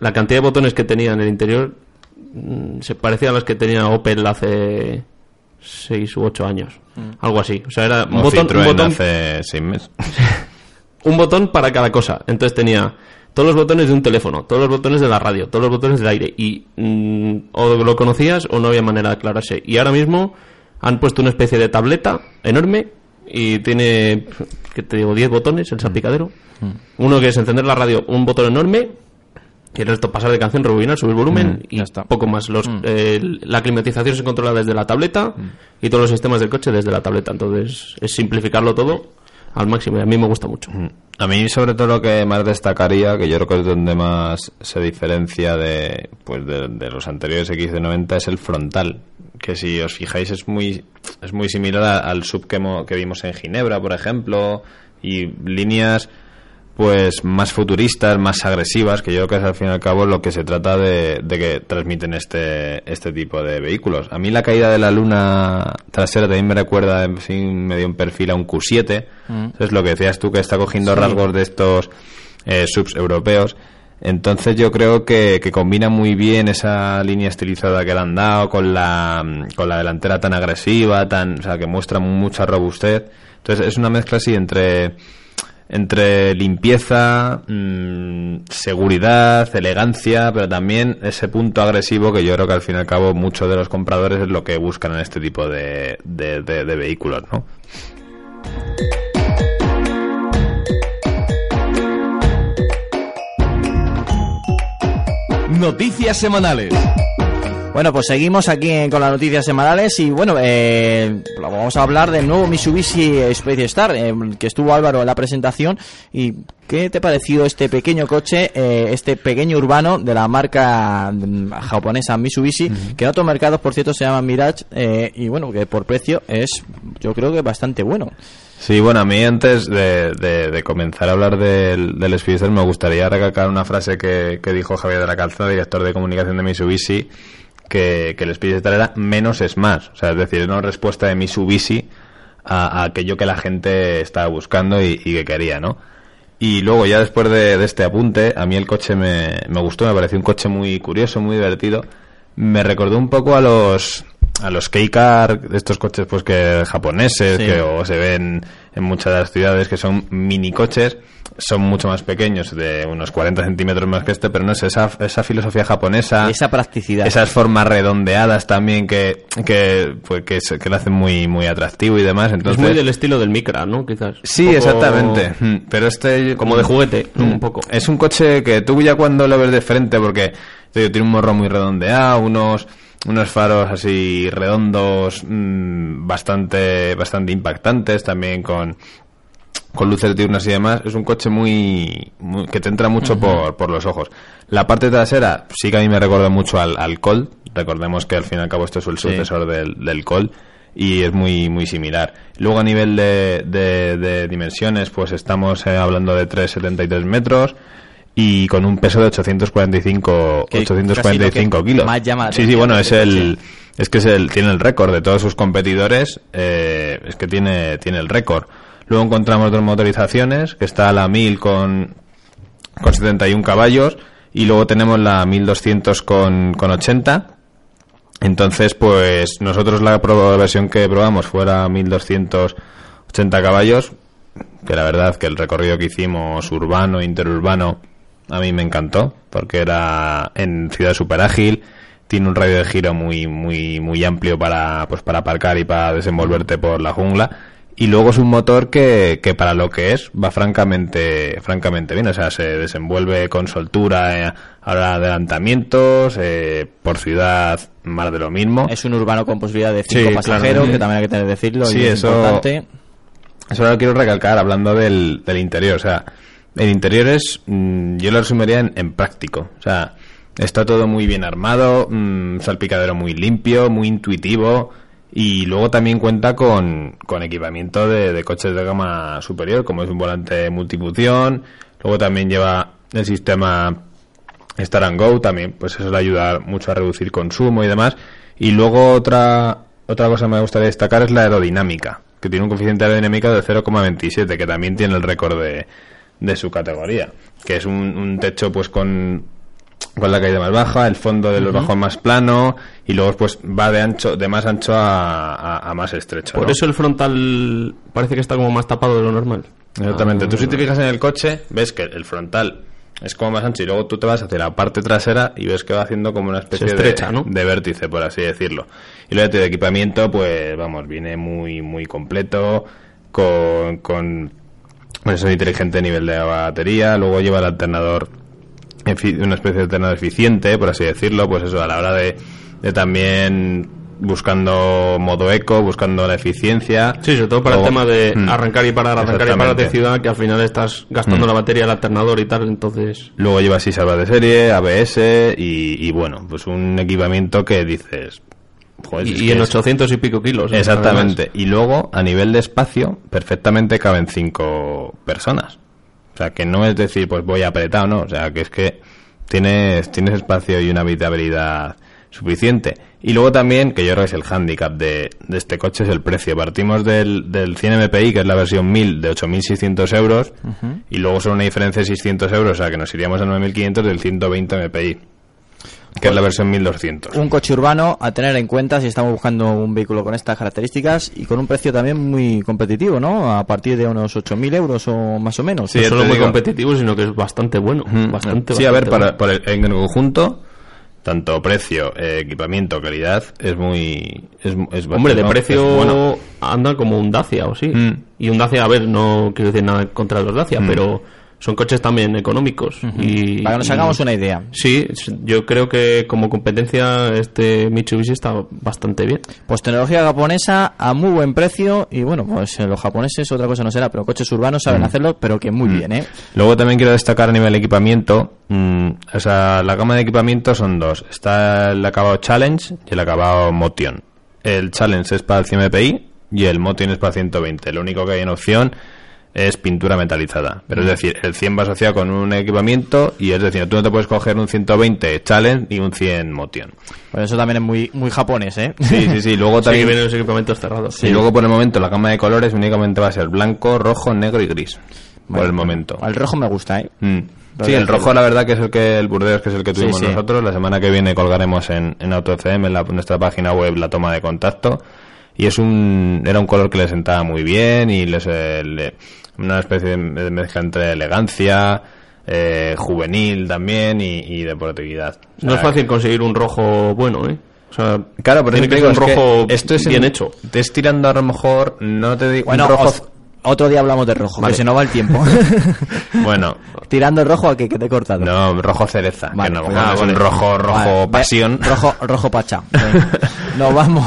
la cantidad de botones que tenía en el interior mm, se parecía a las que tenía Opel hace 6 u 8 años, algo así. O sea, era un O botón, un botón hace seis meses. un botón para cada cosa. Entonces tenía todos los botones de un teléfono, todos los botones de la radio, todos los botones del aire. Y mm, o lo conocías o no había manera de aclararse. Y ahora mismo han puesto una especie de tableta enorme y tiene, que te digo, 10 botones el salpicadero. Uno que es encender la radio, un botón enorme. Y el resto pasar de canción, rebobinar, subir volumen y ya está. poco más. Los, eh, la climatización se controla desde la tableta y todos los sistemas del coche desde la tableta. Entonces es simplificarlo todo al máximo y a mí me gusta mucho. A mí sobre todo lo que más destacaría, que yo creo que es donde más se diferencia de pues de, de los anteriores XC90 es el frontal, que si os fijáis es muy es muy similar a- al sub que, hemo- que vimos en Ginebra, por ejemplo, y líneas pues más futuristas, más agresivas, que yo creo que es al fin y al cabo lo que se trata de, de que transmiten este, este tipo de vehículos. A mí la caída de la luna trasera también me recuerda, en fin, medio un perfil a un Q7. Es lo que decías tú, que está cogiendo rasgos de estos eh, subs europeos. Entonces yo creo que, combina muy bien esa línea estilizada que le han dado con la, con la delantera tan agresiva, tan, o sea, que muestra mucha robustez. Entonces es una mezcla así entre entre limpieza, mm, seguridad, elegancia, pero también ese punto agresivo que yo creo que al fin y al cabo muchos de los compradores es lo que buscan en este tipo de, de- de vehículos, ¿no? Noticias semanales. Bueno, pues seguimos aquí en- con las noticias semanales y bueno, eh, vamos a hablar del nuevo Mitsubishi Space Star, eh, que estuvo Álvaro en la presentación. ¿Y qué te ha parecido este pequeño coche, eh, este pequeño urbano de la marca mm, japonesa Mitsubishi, que en otros mercados, por cierto, se llama Mirage eh, y bueno, que por precio es, yo creo que bastante bueno. Sí, bueno, a mí antes de, de- comenzar a hablar del, del me gustaría recalcar una frase que, que dijo Javier de la Calzada, director de comunicación de Mitsubishi, que, que el Speedster era menos es más. O sea, es decir, era una respuesta de Mitsubishi a, a aquello que la gente estaba buscando y, y que quería, ¿no? Y luego, ya después de, de este apunte, a mí el coche me, me gustó, me pareció un coche muy curioso, muy divertido. Me recordó un poco a los a los K-Car, de estos coches pues que japoneses, Sí. que o se ven en muchas de las ciudades, que son mini coches, son mucho más pequeños, de unos 40 centímetros más que este, pero no es esa, esa filosofía japonesa. Esa practicidad. Esas formas redondeadas también que, que, pues, que, se- que lo hacen muy, muy atractivo y demás. Entonces, es muy del estilo del Micra, ¿no? Quizás. Sí, poco exactamente. Mm, Pero este. Como de juguete. Mm, un poco. Es un coche que tú ya cuando lo ves de frente, porque digo, tiene un morro muy redondeado, unos unos faros así redondos, mm, bastante bastante impactantes, también con con luces diurnas y demás, es un coche muy, muy- que te entra mucho por, por los ojos. La parte trasera sí que a mí me recuerda mucho al, al Colt. Recordemos que al fin y al cabo esto es el sucesor del, del Colt y es muy muy similar. Luego a nivel de, de, de dimensiones, pues estamos eh, hablando de 3,73 metros y con un peso de 845, Que 845 casi lo que kilos. más llama la sí, sí, bueno, es el, es que es el, tiene el récord de todos sus competidores, eh, es que tiene, tiene el récord. Luego encontramos dos motorizaciones, que está la 1000 con, con 71 caballos y luego tenemos la 1200 con, con 80. Entonces, pues nosotros la versión que probamos fuera 1280 caballos, que la verdad que el recorrido que hicimos urbano, interurbano, a mí me encantó, porque era en ciudad super ágil, tiene un radio de giro muy, muy, muy amplio para, pues para aparcar y para desenvolverte por la jungla. Y luego es un motor que, que para lo que es va francamente, francamente bien. O sea, se desenvuelve con soltura eh, a la de adelantamientos, eh, por ciudad más de lo mismo. Es un urbano con posibilidad de cinco Sí, pasajeros, claro. que también hay que tener que decirlo. Sí, y es eso- importante. Eso lo quiero recalcar hablando del, del interior. O sea, el interior es, mm, yo lo resumiría en, en práctico. O sea, está todo muy bien armado, mm, salpicadero muy limpio, muy intuitivo. Y luego también cuenta con, con equipamiento de, de coches de gama superior, como es un volante multifunción. Luego también lleva el sistema Star and Go también, pues eso le ayuda mucho a reducir consumo y demás. Y luego otra, otra cosa que me gustaría destacar es la aerodinámica, que tiene un coeficiente aerodinámico de 0,27, que también tiene el récord de, de su categoría, que es un, un techo pues con con la caída más baja, el fondo de los bajos más plano y luego pues va de ancho, de más ancho a, a- a más estrecho. Por ¿no? eso el frontal parece que está como más tapado de lo normal. Exactamente. Ah, tú si te fijas en el coche, ves que el frontal es como más ancho y luego tú te vas hacia la parte trasera y ves que va haciendo como una especie estrecha, de, ¿no? de vértice, por así decirlo. Y luego de equipamiento, pues vamos, viene muy muy completo con, con sensor inteligente a nivel de batería, luego lleva el alternador una especie de alternador eficiente, por así decirlo, pues eso, a la hora de, de también buscando modo eco, buscando la eficiencia. Sí, sobre todo para el tema de Mm. arrancar y parar, arrancar y parar de ciudad, que al final estás gastando Mm. la batería del alternador y tal, entonces... Luego lleva así salvas de serie, ABS y, y bueno, pues un equipamiento que dices... joder, Y, en es- 800 y pico kilos. ¿eh? Exactamente. Y luego, a nivel de espacio, perfectamente caben cinco personas. O sea, que no es decir, pues voy apretado, no. O sea, que es que tienes, tienes espacio y una habitabilidad suficiente. Y luego también, que yo creo que es el hándicap de, de este coche, es el precio. Partimos del, del 100 MPI, que es la versión 1000, de 8.600 euros, y luego son una diferencia de 600 euros, o sea, que nos iríamos a 9.500 del 120 MPI, que es la versión 1200. Un coche urbano a tener en cuenta si estamos buscando un vehículo con estas características y con un precio también muy competitivo, ¿no? A partir de unos 8.000 euros o más o menos. Sí, no solo muy digo. competitivo, sino que es bastante bueno. Bastante, sí, a ver, bastante para, el- en el conjunto, tanto precio, eh, equipamiento, calidad, es muy. Es, es Hombre, de no, precio bueno. anda como un Dacia o sí. Mm. Y un Dacia, a ver, no quiero decir nada contra los Dacia, Mm. pero son coches también económicos. y, Para que nos y- hagamos una idea. Sí, yo creo que como competencia este Mitsubishi está bastante bien. Pues tecnología japonesa a muy buen precio y bueno, pues eh, los japoneses otra cosa no será, pero coches urbanos saben hacerlo, pero que muy bien, ¿eh? Luego también quiero destacar a nivel de equipamiento. mm, o sea, la gama de equipamiento son dos: está el acabado Challenge y el acabado Motion. El Challenge es para el 100 MPI y el Motion es para 120. Lo único que hay en opción es pintura metalizada. Pero es decir, el 100 va asociado con un equipamiento y es decir, tú no te puedes coger un 120 Challenge y un 100 Motion. Pues eso también es muy muy japonés, ¿eh? Sí, sí, sí. Luego Sí, también. vienen los equipamientos cerrados. Y luego por el momento la gama de colores únicamente va a ser blanco, rojo, negro y gris. por el momento. El rojo me gusta, ¿eh? Mm. Sí, el rojo la verdad que es el que el Burdeos que es el que Sí, tuvimos sí. nosotros. La semana que viene colgaremos en, en AutoCM, en la- nuestra página web, la toma de contacto. Y es un era un color que le sentaba muy bien y les, eh, le- una especie de mezcla entre elegancia, eh, juvenil también y, y deportividad. O No es fácil conseguir un rojo bueno, ¿eh? O sea, Claro, pero tiene es que ser un es que rojo esto es bien en- hecho. Te es tirando a lo mejor, no te digo, Bueno, un rojo... otro día hablamos de rojo, Vale. que se nos va el tiempo. Bueno, Tirando el rojo a que, que te he cortado. no, rojo cereza, Vale, que no, pues no nada, es vale. un rojo, rojo pasión. Rojo, rojo. Nos vamos,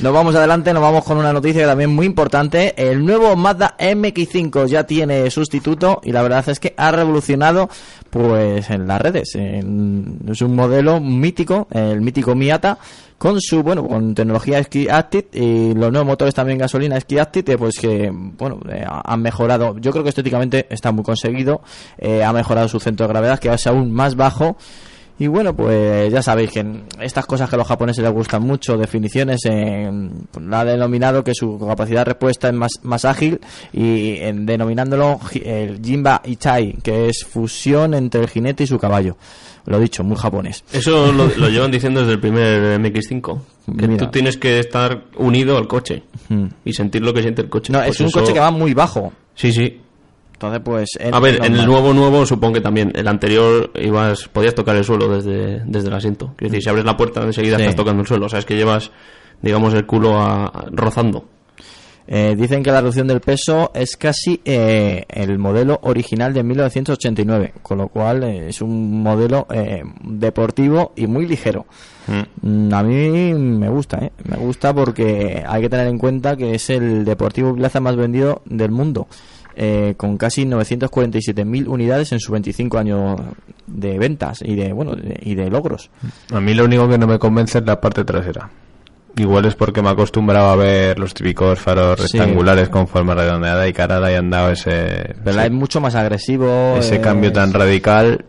nos vamos adelante, nos vamos con una noticia que también muy importante. El nuevo Mazda MX5 ya tiene sustituto y la verdad es que ha revolucionado pues en las redes. En- es un modelo mítico, el mítico Miata con su bueno con tecnología Ski Active y los nuevos motores también gasolina Ski Active eh, pues que bueno eh, han mejorado yo creo que estéticamente está muy conseguido eh, ha mejorado su centro de gravedad que es aún más bajo y bueno, pues ya sabéis que estas cosas que a los japoneses les gustan mucho, definiciones, en, la ha denominado que su capacidad de respuesta es más, más ágil y en, denominándolo el Jinba Ichai, que es fusión entre el jinete y su caballo. Lo dicho, muy japonés. Eso lo, lo llevan diciendo desde el primer MX5. Que Mira. tú tienes que estar unido al coche Mm. y sentir lo que siente el coche. No, Pues es un eso- coche que va muy bajo. Sí, sí. Entonces, pues... A ver, en el nuevo nuevo supongo que también. El anterior ibas podías tocar el suelo desde, desde el asiento. Quiero decir, si abres la puerta enseguida Sí. estás tocando el suelo. O sea, es que llevas, digamos, el culo a- a- rozando. Eh, dicen que la reducción del peso es casi eh, el modelo original de 1989, con lo cual eh, es un modelo eh, deportivo y muy ligero. Mm, A mí me gusta, ¿eh? me gusta porque hay que tener en cuenta que es el deportivo plaza más vendido del mundo, con casi 947.000 unidades en sus 25 años de ventas y de bueno y de logros. A mí lo único que no me convence es la parte trasera. Igual es porque me acostumbraba a ver los típicos faros Sí. rectangulares con forma redondeada y ahora le hayan dado ese, Pero ese, es mucho más agresivo. ese eh, cambio tan radical.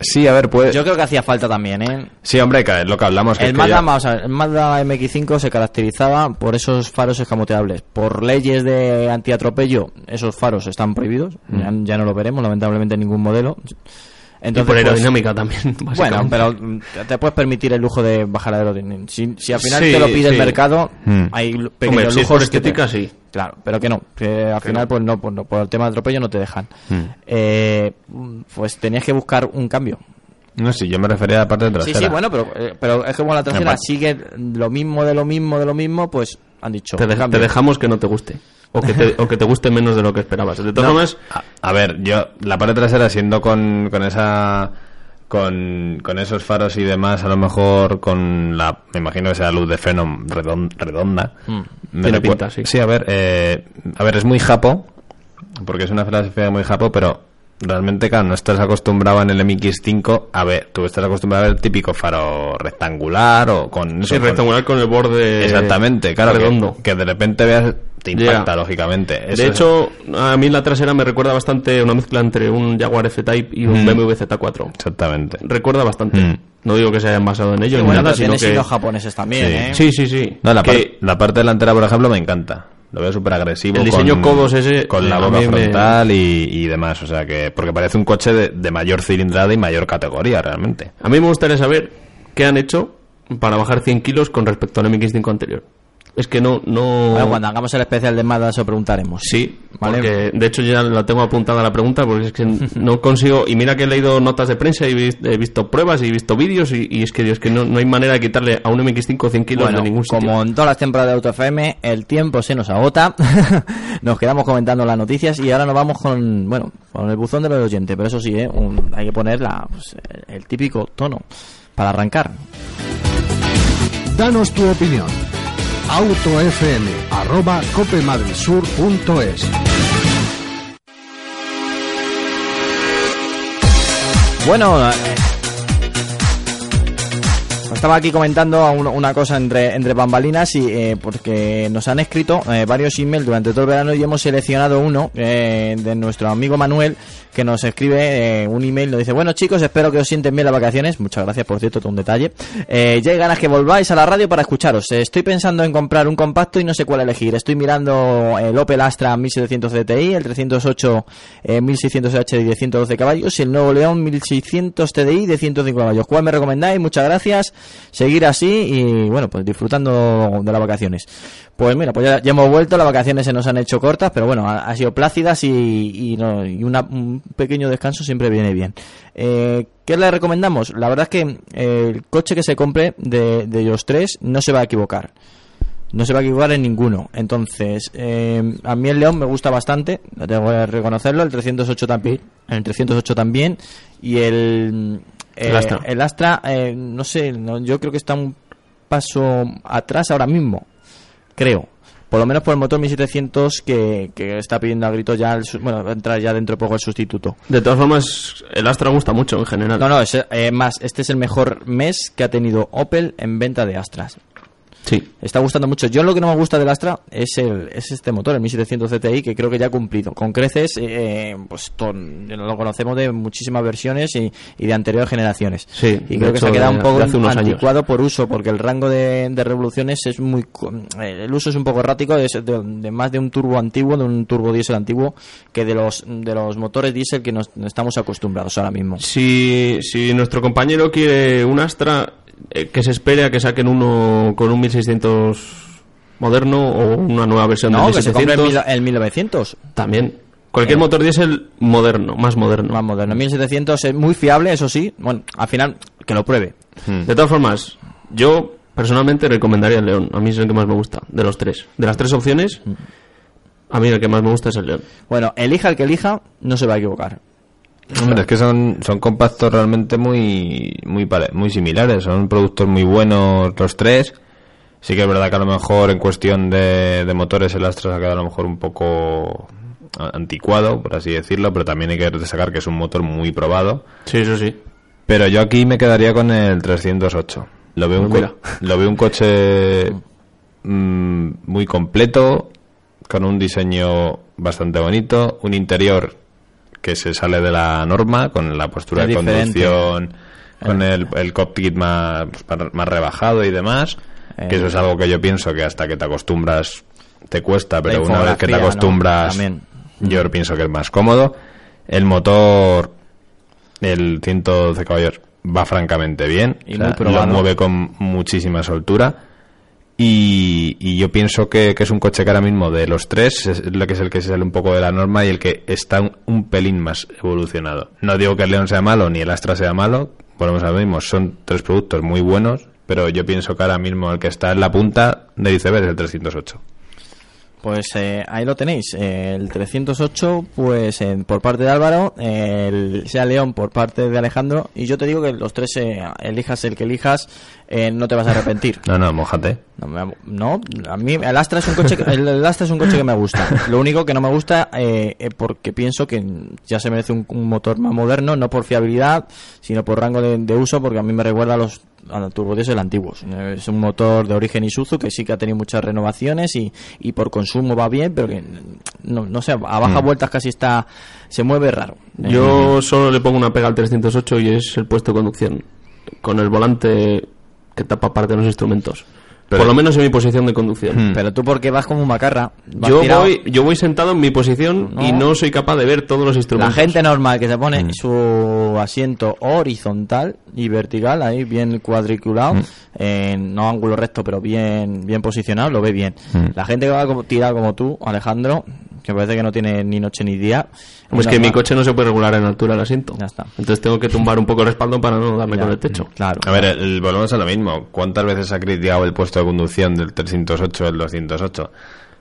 Sí, a ver, pues... Yo creo que hacía falta también, ¿eh? Sí, hombre, que es lo que hablamos. Que El es que Mazda, ya- el Mazda MX5 se caracterizaba por esos faros escamoteables. Por leyes de antiatropello, esos faros están prohibidos. Mm. Ya, ya no lo veremos, lamentablemente, en ningún modelo. Y Entonces, por pues, aerodinámica también. Bueno, pero te puedes permitir el lujo de bajar aerodinámica. Si, si al final Sí, te lo pide el sí. mercado, Mm. hay lu- Hombre, pequeños si es lujos por que te- estética, sí. Claro, pero que no, que al final pues no, pues no, por el tema de atropello no te dejan. Eh, pues tenías que buscar un cambio. No sé, yo me refería a la parte Sí, trasera. sí, bueno, pero, eh, pero es que como la trasera sigue lo mismo de lo mismo de lo mismo, pues han dicho. te, deja- te dejamos que no te guste. O que te, o que te guste menos de lo que esperabas. De todas No, formas, a, a ver, yo, la parte trasera siendo con, con esa... Con, con esos faros y demás, a lo mejor con la... Me imagino que sea luz de freno redon- redonda. Me Mm. Tiene recu- pinta, sí. a ver, eh, a ver, es muy japo, porque es una filosofía muy japo, pero realmente, claro, no estás acostumbrado en el MX5 a ver, tú estás acostumbrado a ver el típico faro rectangular o con... eso, sí, con- rectangular con el borde Exactamente, claro, que- redondo. Que, de repente veas, te impacta, lógicamente. Eso de es- hecho, a mí la trasera me recuerda bastante una mezcla entre un Jaguar F-Type y un Mm. BMW Z4. Exactamente. Recuerda bastante. Mm. No digo que se hayan basado en ello Sí, ni bueno, nada, pero sino que... hilos japoneses también, Sí. ¿eh? Sí, sí, sí. No, la, par- Que- la parte delantera, por ejemplo, me encanta. Lo veo súper agresivo. El diseño con, codos ese, Con eh, la a boca me- frontal y, y demás. O sea que. Porque parece un coche de, de mayor cilindrada y mayor categoría, realmente. A mí me gustaría saber qué han hecho para bajar 100 kilos con respecto al MX5 anterior. Es que no... no... Bueno, cuando hagamos el especial de Mazda se lo preguntaremos. Sí, Vale. porque de hecho ya la tengo apuntada la pregunta porque es que no consigo y mira que he leído notas de prensa y he vis- he visto pruebas y he visto vídeos y, y es que es que no, no hay manera de quitarle a un MX5 100 kilos Bueno, de ningún sitio. como en todas las temporadas de Auto FM, el tiempo se nos agota. nos quedamos comentando las noticias y ahora nos vamos con, bueno, con el buzón de los oyentes. Pero eso sí, ¿eh? Un- hay que poner la, pues, el, el típico tono para arrancar. Danos tu opinión. Autofm arroba Bueno, eh, estaba aquí comentando una cosa entre, entre bambalinas y eh, porque nos han escrito eh, varios emails durante todo el verano y hemos seleccionado uno de nuestro amigo Manuel que nos escribe eh, un email, nos dice, bueno chicos, espero que os sienten bien las vacaciones, muchas gracias por cierto, todo un detalle, Eh, ya hay ganas que volváis a la radio para escucharos, Eh, estoy pensando en comprar un compacto y no sé cuál elegir, estoy mirando el Opel Astra 1700 CTI, el 308 eh, 1600 HD de 112 caballos y el nuevo León 1600 TDI de 105 caballos, ¿cuál me recomendáis? Muchas gracias, seguir así y bueno, pues disfrutando de las vacaciones. Pues mira, pues ya, ya hemos vuelto, las vacaciones se nos han hecho cortas, pero bueno, ha, ha sido plácidas y, y, no- y una- un pequeño descanso siempre viene bien. Eh, ¿Qué le recomendamos? La verdad es que eh, el coche que se compre de, de los tres no se va a equivocar. No se va a equivocar en ninguno. Entonces, eh, a mí el León me gusta bastante, tengo que reconocerlo, el 308 también, el 308 también y el El Astra. el Astra, eh, no sé, no, yo creo que está un paso atrás ahora mismo, creo. Por lo menos por el motor 1700 que, que está pidiendo a grito ya, el bueno, va a entrar ya dentro de poco el sustituto. De todas formas, el Astra gusta mucho en general. No, no, es, eh, más, este es el mejor mes que ha tenido Opel en venta de Astras. Sí. Está gustando mucho. Yo lo que no me gusta del Astra es, el, es este motor, el 1700 CTI, que creo que ya ha cumplido. Con creces, eh, pues ton- lo conocemos de muchísimas versiones y, y de anteriores generaciones. Sí, y creo que se ha quedado un poco años. anticuado por uso, porque el rango de, de revoluciones es muy. eh, El uso es un poco errático, es de, de más de un turbo antiguo, de un turbo diésel antiguo, que de los, de los motores diésel que nos estamos acostumbrados ahora mismo. Si, si nuestro compañero quiere un Astra, eh, que se espere a que saquen uno con un 1600 moderno o una nueva versión No, del que se compre el, 1700. mil- el 1900. También. Cualquier Eh. motor diésel moderno, más moderno. Más moderno. 1700 es muy fiable, eso sí. Bueno, al final, que lo pruebe. De todas formas, yo personalmente recomendaría el León. A mí es el que más me gusta, de los tres. De las tres opciones, a mí el que más me gusta es el León. Bueno, elija el que elija, no se va a equivocar. Hombre, es que son, son compactos realmente muy, muy, pare- muy similares. Son productos muy buenos los tres. Sí que es verdad que a lo mejor en cuestión de, de motores el Astra se ha quedado a lo mejor un poco anticuado, por así decirlo, pero también hay que destacar que es un motor muy probado. Sí, eso sí. Pero yo aquí me quedaría con el 308. Lo veo un, Pues lo veo un coche mm, muy completo, con un diseño bastante bonito, un interior que se sale de la norma, con la postura Es de diferente. conducción, con el, el cockpit más, pues, más rebajado y demás. Eh. Que eso es algo que yo pienso que hasta que te acostumbras te cuesta, pero una vez que te ¿no? acostumbras, También. yo pienso que es más cómodo. El motor, el 112 caballos, va francamente bien. Y O sea, muy probado. lo mueve con muchísima soltura. Y, y yo pienso que, que es un coche que ahora mismo de los tres es lo que es el que se sale un poco de la norma y el que está un, pelín más evolucionado. No digo que el León sea malo ni el Astra sea malo, volvemos a lo mismo, son tres productos muy buenos, pero yo pienso que ahora mismo el que está en la punta del iceberg es el 308. Pues eh, ahí lo tenéis, eh, el 308 pues eh, por parte de Álvaro, el Sea León por parte de Alejandro y yo te digo que los tres eh, elijas el que elijas eh, no te vas a arrepentir. No, no, mojate. No, me- no, a mí el Astra es un coche que, el, el Astra es un coche que me gusta. Lo único que no me gusta eh, eh, porque pienso que ya se merece un, un motor más moderno, no por fiabilidad, sino por rango de, de uso, porque a mí me recuerda a los a los turbodiesel antiguos. Eh, Es un motor de origen Isuzu que sí que ha tenido muchas renovaciones y, y por consumo va bien, pero que no, no sé, a bajas vueltas casi está se mueve raro. Eh, Yo solo le pongo una pega al 308 y es el puesto de conducción. Con el volante que tapa parte de los instrumentos. Pero- Por lo menos en mi posición de conducción. pero tú porque vas como un macarra, Yo tirado. voy, yo voy sentado en mi posición y No. soy capaz de ver todos los La instrumentos. gente normal que se pone su asiento horizontal y vertical, ahí bien cuadriculado, en no ángulo recto, pero bien bien posicionado, lo ve bien. La gente que va como, tirada como tú, Alejandro, que parece que no tiene ni noche ni día. Pues es que mi coche no se puede regular en altura el asiento. Ya está. Entonces tengo que tumbar un poco el respaldo para no darme Ya, con el techo. Claro. A ver, el- volvemos a lo mismo. ¿Cuántas veces ha criticado el puesto de conducción del 308 del 208?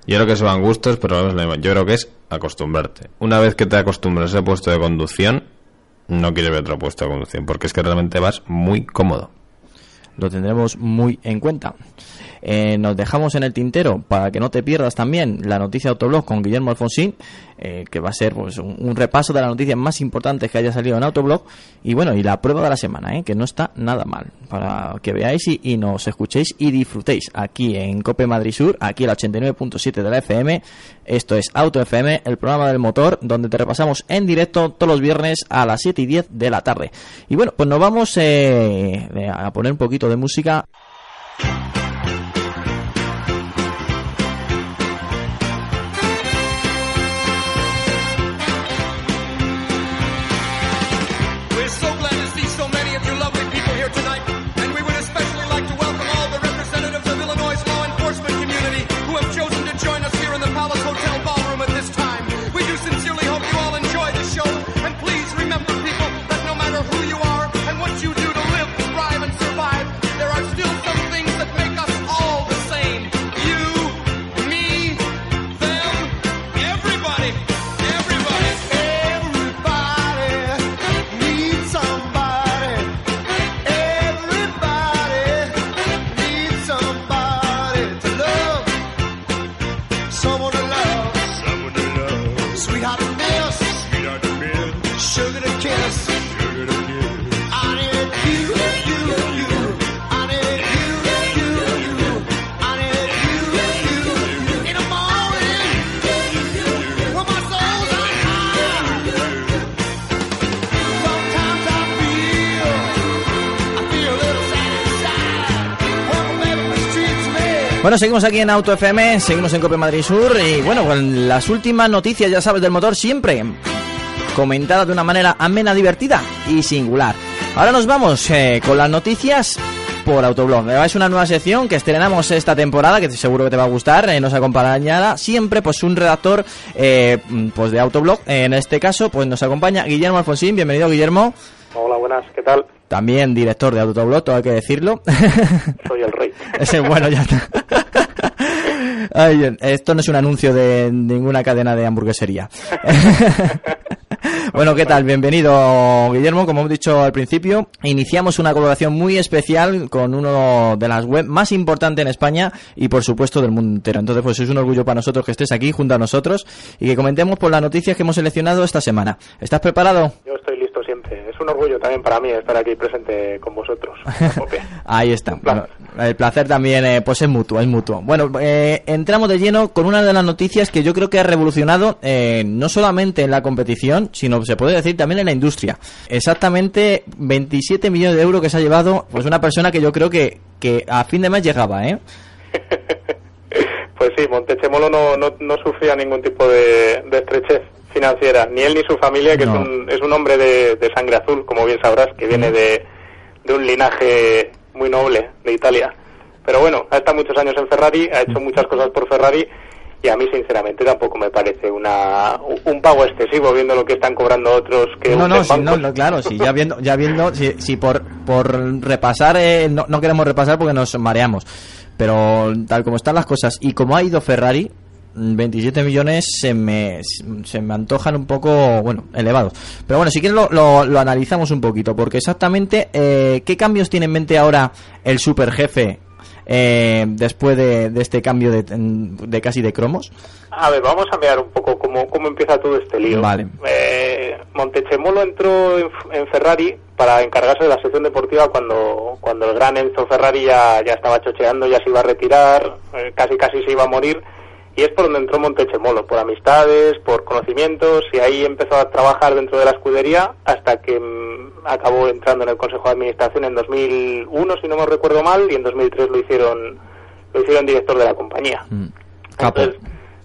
Yo creo que eso van gustos, pero volvemos a lo mismo. Yo creo que es acostumbrarte. Una vez que te acostumbras a ese puesto de conducción, no quieres ver otro puesto de conducción, porque es que realmente vas muy cómodo. Lo tendremos muy en cuenta. Eh, nos dejamos en el tintero para que no te pierdas también la noticia de Autoblog con Guillermo Alfonsín, eh, que va a ser pues, un, repaso de las noticias más importantes que haya salido en Autoblog. Y bueno, y la prueba de la semana, eh, que no está nada mal, para que veáis y, nos escuchéis y disfrutéis aquí en Cope Madrid Sur, aquí el 89.7 de la FM. Esto es Auto FM, el programa del motor, donde te repasamos en directo todos los viernes a las 7 y 10 de la tarde. Y bueno, pues nos vamos eh, a poner un poquito de música. Bueno, seguimos aquí en Auto FM, seguimos en Cope Madrid Sur y bueno, con las últimas noticias, ya sabes, del motor siempre comentadas de una manera amena, divertida y singular. Ahora nos vamos eh, con las noticias por Autoblog. Es una nueva sección que estrenamos esta temporada, que seguro que te va a gustar. eh, nos acompañará siempre pues un redactor eh, pues de Autoblog. En este caso, pues nos acompaña Guillermo Alfonsín. Bienvenido, Guillermo. Hola, buenas, ¿qué tal? También director de Autoblog, todo hay que decirlo. Soy el rey. Ese, bueno, ya está. Ay, esto no es un anuncio de ninguna cadena de hamburguesería. bueno, ¿qué tal? Bienvenido, Guillermo. Como hemos dicho al principio, iniciamos una colaboración muy especial con uno de las web más importantes en España y, por supuesto, del mundo entero. Entonces, pues es un orgullo para nosotros que estés aquí junto a nosotros y que comentemos por las noticias que hemos seleccionado esta semana. ¿Estás preparado? Yo estoy. Es un orgullo también para mí estar aquí presente con vosotros. Ahí está. Un placer. Bueno, el placer también eh, pues es mutuo, es mutuo. Bueno, eh, entramos de lleno con una de las noticias que yo creo que ha revolucionado eh, no solamente en la competición, sino se puede decir también en la industria. Exactamente 27 millones de euros que se ha llevado pues una persona que yo creo que, que a fin de mes llegaba, ¿eh? Pues sí, Montechemolo no, no, no sufría ningún tipo de, de estrechez financiera, ni él ni su familia, que No. es, un, es un hombre de, de sangre azul, como bien sabrás, que viene de, de un linaje muy noble de Italia. Pero bueno, ha estado muchos años en Ferrari, ha hecho muchas cosas por Ferrari y a mí sinceramente tampoco me parece una un pago excesivo viendo lo que están cobrando otros que No, no, sí, no, no, claro, sí, ya viendo, ya viendo, si, si por, por repasar, eh, no, no queremos repasar porque nos mareamos, pero tal como están las cosas y como ha ido Ferrari, 27 millones se me, se me antojan un poco, bueno, elevados. Pero bueno, si quieres lo, lo, lo analizamos un poquito, porque exactamente, eh, ¿qué cambios tiene en mente ahora el super jefe eh, después de, de este cambio de, de casi de cromos? A ver, vamos a mirar un poco cómo, cómo empieza todo este lío. Vale. Eh, Montechemolo entró en, en Ferrari para encargarse de la sección deportiva cuando, cuando el gran Enzo Ferrari ya, ya estaba chocheando, ya se iba a retirar, eh, casi casi se iba a morir. Y es por donde entró Montechemolo, por amistades, por conocimientos, y ahí empezó a trabajar dentro de la escudería hasta que mm, acabó entrando en el Consejo de Administración en 2001, si no me recuerdo mal, y en 2003 lo hicieron, lo hicieron director de la compañía. Mm. Entonces,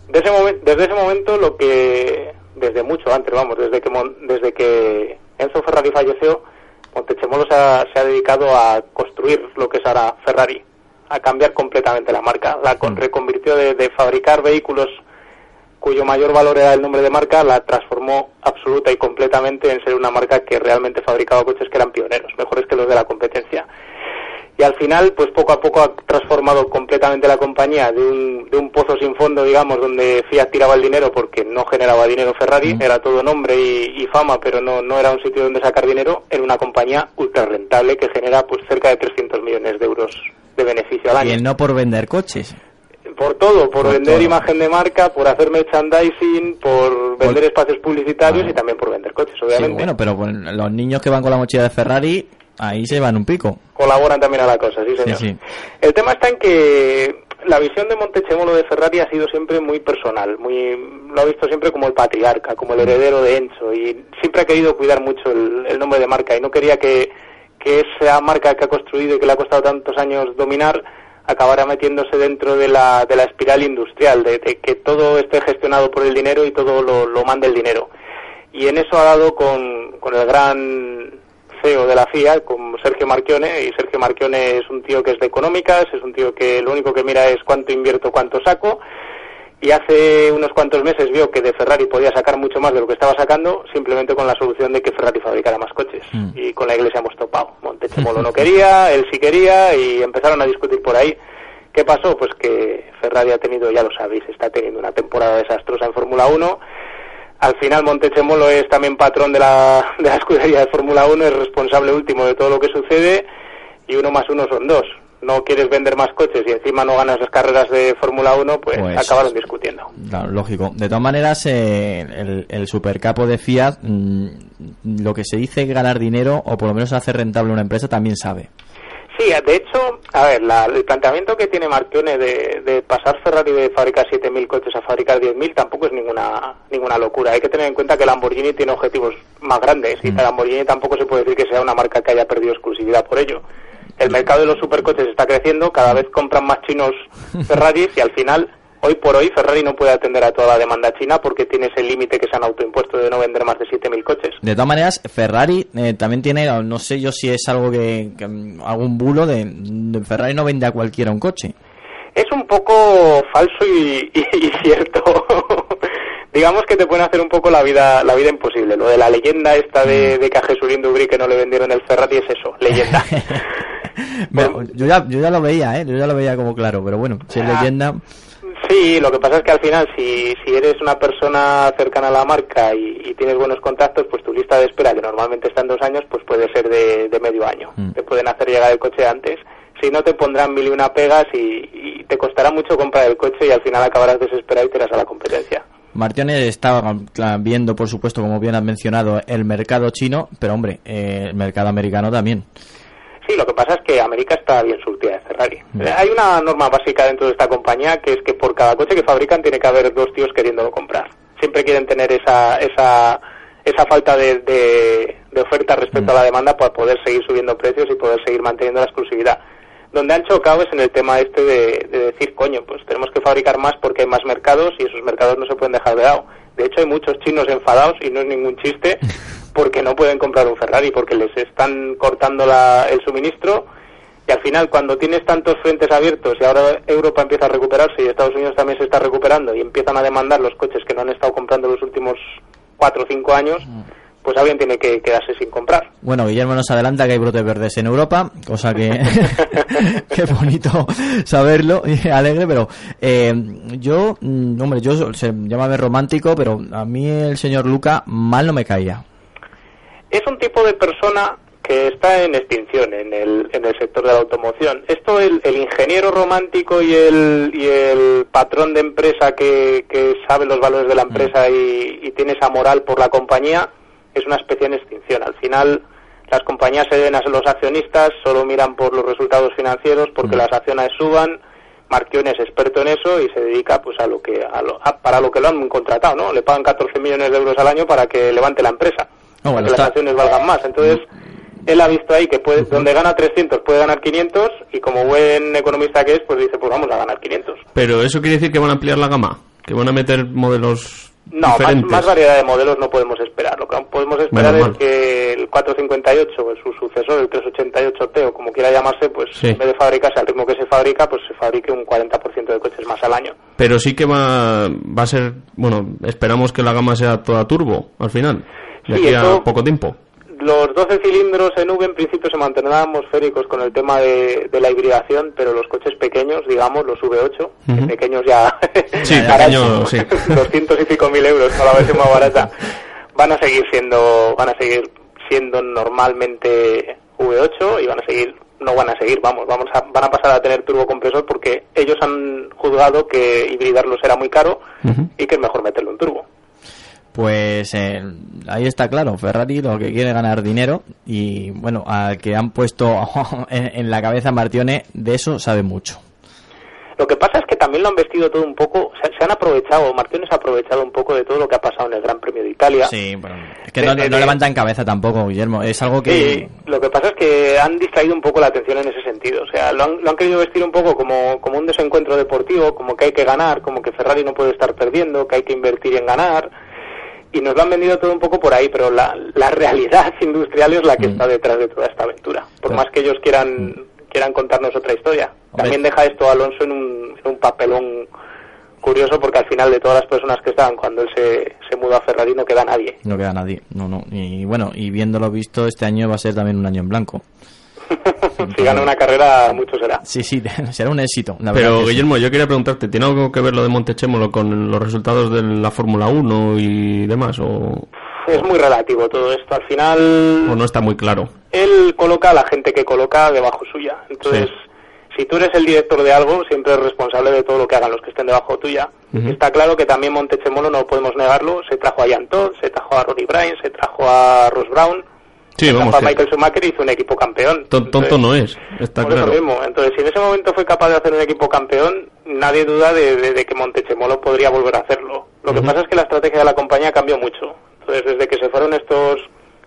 de ese desde ese momento lo que desde mucho antes vamos desde que Mon- desde que Enzo Ferrari falleció Montechemolo se ha, se ha dedicado a construir lo que es ahora Ferrari a cambiar completamente la marca. La con- reconvirtió de, de fabricar vehículos cuyo mayor valor era el nombre de marca la transformó absoluta y completamente en ser una marca que realmente fabricaba coches que eran pioneros mejores que los de la competencia. Y al final, pues poco a poco ha transformado completamente la compañía de un, de un pozo sin fondo, digamos, donde Fiat tiraba el dinero porque no generaba dinero Ferrari, era todo nombre y, y fama, pero no, no era un sitio donde sacar dinero, en una compañía ultra rentable que genera pues cerca de 300 millones de euros de beneficio al Y año. el no por vender coches. Por todo, por, Por vender todo. imagen de marca, por hacer merchandising, por vender espacios publicitarios y también por vender coches, Sí, obviamente. bueno, pero los niños que van con la mochila de Ferrari, ahí se van un pico. colaboran también a la cosa, sí señor. Sí, sí. El tema está en que la visión de Montechemolo de Ferrari ha sido siempre muy personal, muy lo ha visto siempre como el patriarca, como el heredero de Enzo y siempre ha querido cuidar mucho el, el nombre de marca y no quería que, que esa marca que ha construido y que le ha costado tantos años dominar acabara metiéndose dentro de la, de la espiral industrial, de, que todo esté gestionado por el dinero y todo lo, lo mande el dinero. Y en eso ha dado con, con el gran CEO de la FIA, con Sergio Marchione, y Sergio Marchione es un tío que es de económicas, es un tío que lo único que mira es cuánto invierto, cuánto saco, y hace unos cuantos meses vio que de Ferrari podía sacar mucho más de lo que estaba sacando, simplemente con la solución de que Ferrari fabricara más coches. Y con la iglesia hemos topado. Montechemolo no quería, él sí quería, y empezaron a discutir por ahí. ¿Qué pasó? Pues que Ferrari ha tenido, ya lo sabéis, está teniendo una temporada desastrosa en Fórmula 1. Al final Montechemolo es también patrón de la, de la escudería de Fórmula 1, es responsable último de todo lo que sucede y uno más uno son dos. No quieres vender más coches y encima no ganas las carreras de Fórmula 1, pues, Pues- acabaron discutiendo. Claro, lógico. De todas maneras, eh, el, el supercapo de Fiat, mm, lo que se dice ganar dinero, o por lo menos hacer rentable una empresa, también sabe. Sí, de hecho, a ver, la- el planteamiento que tiene Marchione de, de pasar Ferrari de fabricar 7.000 coches a fabricar 10.000 tampoco es ninguna ninguna locura. Hay que tener en cuenta que Lamborghini tiene objetivos más grandes y que Lamborghini tampoco se puede decir que sea una marca que haya perdido exclusividad por ello. El mercado de los supercoches está creciendo, cada vez compran más chinos Ferraris y al final, hoy por hoy, Ferrari no puede atender a toda la demanda china porque tiene ese límite que se han autoimpuesto de no vender más de 7.000 coches. De todas maneras, Ferrari eh, también tiene, no sé yo si es algo que, que, mm, algún bulo de, de Ferrari no vende a cualquiera un coche. Es un poco falso y, y- y cierto. Digamos que te pueden hacer un poco la vida la vida imposible. Lo de la leyenda esta de, de que a Jesulín Dubrí que no le vendieron el Ferrari es eso, leyenda. Bueno, yo, ya, yo ya lo veía, ¿eh? Yo ya lo veía como claro, pero bueno, si es Ah. leyenda... Sí, lo que pasa es que al final, si, si eres una persona cercana a la marca y, y tienes buenos contactos, pues tu lista de espera, que normalmente está en dos años, pues puede ser de, de medio año. Mm. Te pueden hacer llegar el coche antes. Si no, te pondrán mil y una pegas y, y te costará mucho comprar el coche y al final acabarás desesperado y te irás a la competencia. Martínez estaba viendo, por supuesto, como bien has mencionado, el mercado chino, pero hombre, eh, el mercado americano también. Sí, lo que pasa es que América está bien surtida de Ferrari. Hay una norma básica dentro de esta compañía que es que por cada coche que fabrican tiene que haber dos tíos queriéndolo comprar. Siempre quieren tener esa esa esa falta de, de, de oferta respecto a la demanda para poder seguir subiendo precios y poder seguir manteniendo la exclusividad. Donde han chocado es en el tema este de, de decir, coño, pues tenemos que fabricar más porque hay más mercados y esos mercados no se pueden dejar de lado. De hecho, hay muchos chinos enfadados, y no es ningún chiste, porque no pueden comprar un Ferrari, porque les están cortando la- el suministro. Y al final, cuando tienes tantos frentes abiertos y ahora Europa empieza a recuperarse y Estados Unidos también se está recuperando y empiezan a demandar los coches que no han estado comprando los últimos cuatro o cinco años, pues alguien tiene que quedarse sin comprar. Bueno, Guillermo nos adelanta que hay brotes verdes en Europa, cosa que qué bonito saberlo y alegre, pero eh, yo, mm, hombre, yo se llama romántico, pero a mí el señor Luca mal no me caía. Es un tipo de persona que está en extinción en el, en el sector de la automoción. Esto, el, el ingeniero romántico y el, y el patrón de empresa que, que sabe los valores de la empresa y, y tiene esa moral por la compañía, es una especie en extinción. Al final, las compañías se deben a los accionistas, solo miran por los resultados financieros porque las acciones suban. Marquione es experto en eso y se dedica pues a lo que a lo- a- para lo que lo han contratado, ¿no? Le pagan 14 millones de euros al año para que levante la empresa, No, para bueno, que las está- acciones valgan más. Entonces, él ha visto ahí que puede, donde gana 300 puede ganar 500 y como buen economista que es, pues dice, pues vamos a ganar 500. Pero eso quiere decir que van a ampliar la gama, que van a meter modelos No, más, más variedad de modelos no podemos esperar. Lo que podemos esperar Menos es mal. que el 458, o su sucesor, el 388T, o como quiera llamarse, pues Sí. en vez de fabricarse al ritmo que se fabrica, pues se fabrique un 40% de coches más al año. Pero sí que va, va a ser, bueno, esperamos que la gama sea toda turbo al final, de Sí, aquí a eso- poco tiempo. Los 12 cilindros en V en principio se mantendrán atmosféricos con el tema de, de la hibridación, pero los coches pequeños, digamos, los V8, que Ujú. pequeños ya... Sí, pequeño, sí. 200 y pico mil euros la versión más barata, van a seguir siendo, van a seguir siendo normalmente V8 y van a seguir, no van a seguir, vamos, vamos a, van a pasar a tener turbocompresor porque ellos han juzgado que hibridarlos era muy caro y que es mejor meterlo en turbo. Pues eh, ahí está claro, Ferrari lo que quiere ganar dinero y bueno, al que han puesto en, la cabeza Martione, de eso sabe mucho. Lo que pasa es que también lo han vestido todo un poco, se, se han aprovechado, Martínez ha aprovechado un poco de todo lo que ha pasado en el Gran Premio de Italia. Sí, bueno, es que De- no, de- no levantan cabeza tampoco, Guillermo, es algo que... Sí, lo que pasa es que han distraído un poco la atención en ese sentido. O sea, lo han, lo han querido vestir un poco como, como un desencuentro deportivo, como que hay que ganar, como que Ferrari no puede estar perdiendo, que hay que invertir en ganar. Y nos lo han vendido todo un poco por ahí, pero la, la realidad industrial es la que Mm. está detrás de toda esta aventura. Por Claro. más que ellos quieran, quieran contarnos otra historia. Hombre. También deja esto a Alonso en un, en un papelón curioso porque al final de todas las personas que estaban cuando él se, se mudó a Ferrari no queda nadie. No queda nadie, no, no. Y bueno, y viéndolo visto, este año va a ser también un año en blanco. si gana una carrera, mucho será. Sí, sí, será un éxito. la verdad Pero sí. Guillermo, yo quería preguntarte, ¿tiene algo que ver lo de Montechémolo con los resultados de la Fórmula 1 y demás? ¿O, Es muy relativo todo esto. Al o final, no está muy claro? él coloca a la gente que coloca debajo suya. Entonces, si tú eres el director de algo, siempre eres responsable de todo lo que hagan los que estén debajo tuya. Está claro que también Montechemolo, no podemos negarlo, se trajo a Jan Todd, se trajo a Roddy Bryan, se trajo a Ross Brown, Sí, se vamos, Michael Schumacher hizo un equipo campeón. ton- tonto Entonces, no es, está eso claro. mismo. Entonces, si en ese momento fue capaz de hacer un equipo campeón, nadie duda de, de- de que Montechemolo podría volver a hacerlo. Lo que pasa es que la estrategia de la compañía cambió mucho. Entonces, desde que se fueron estos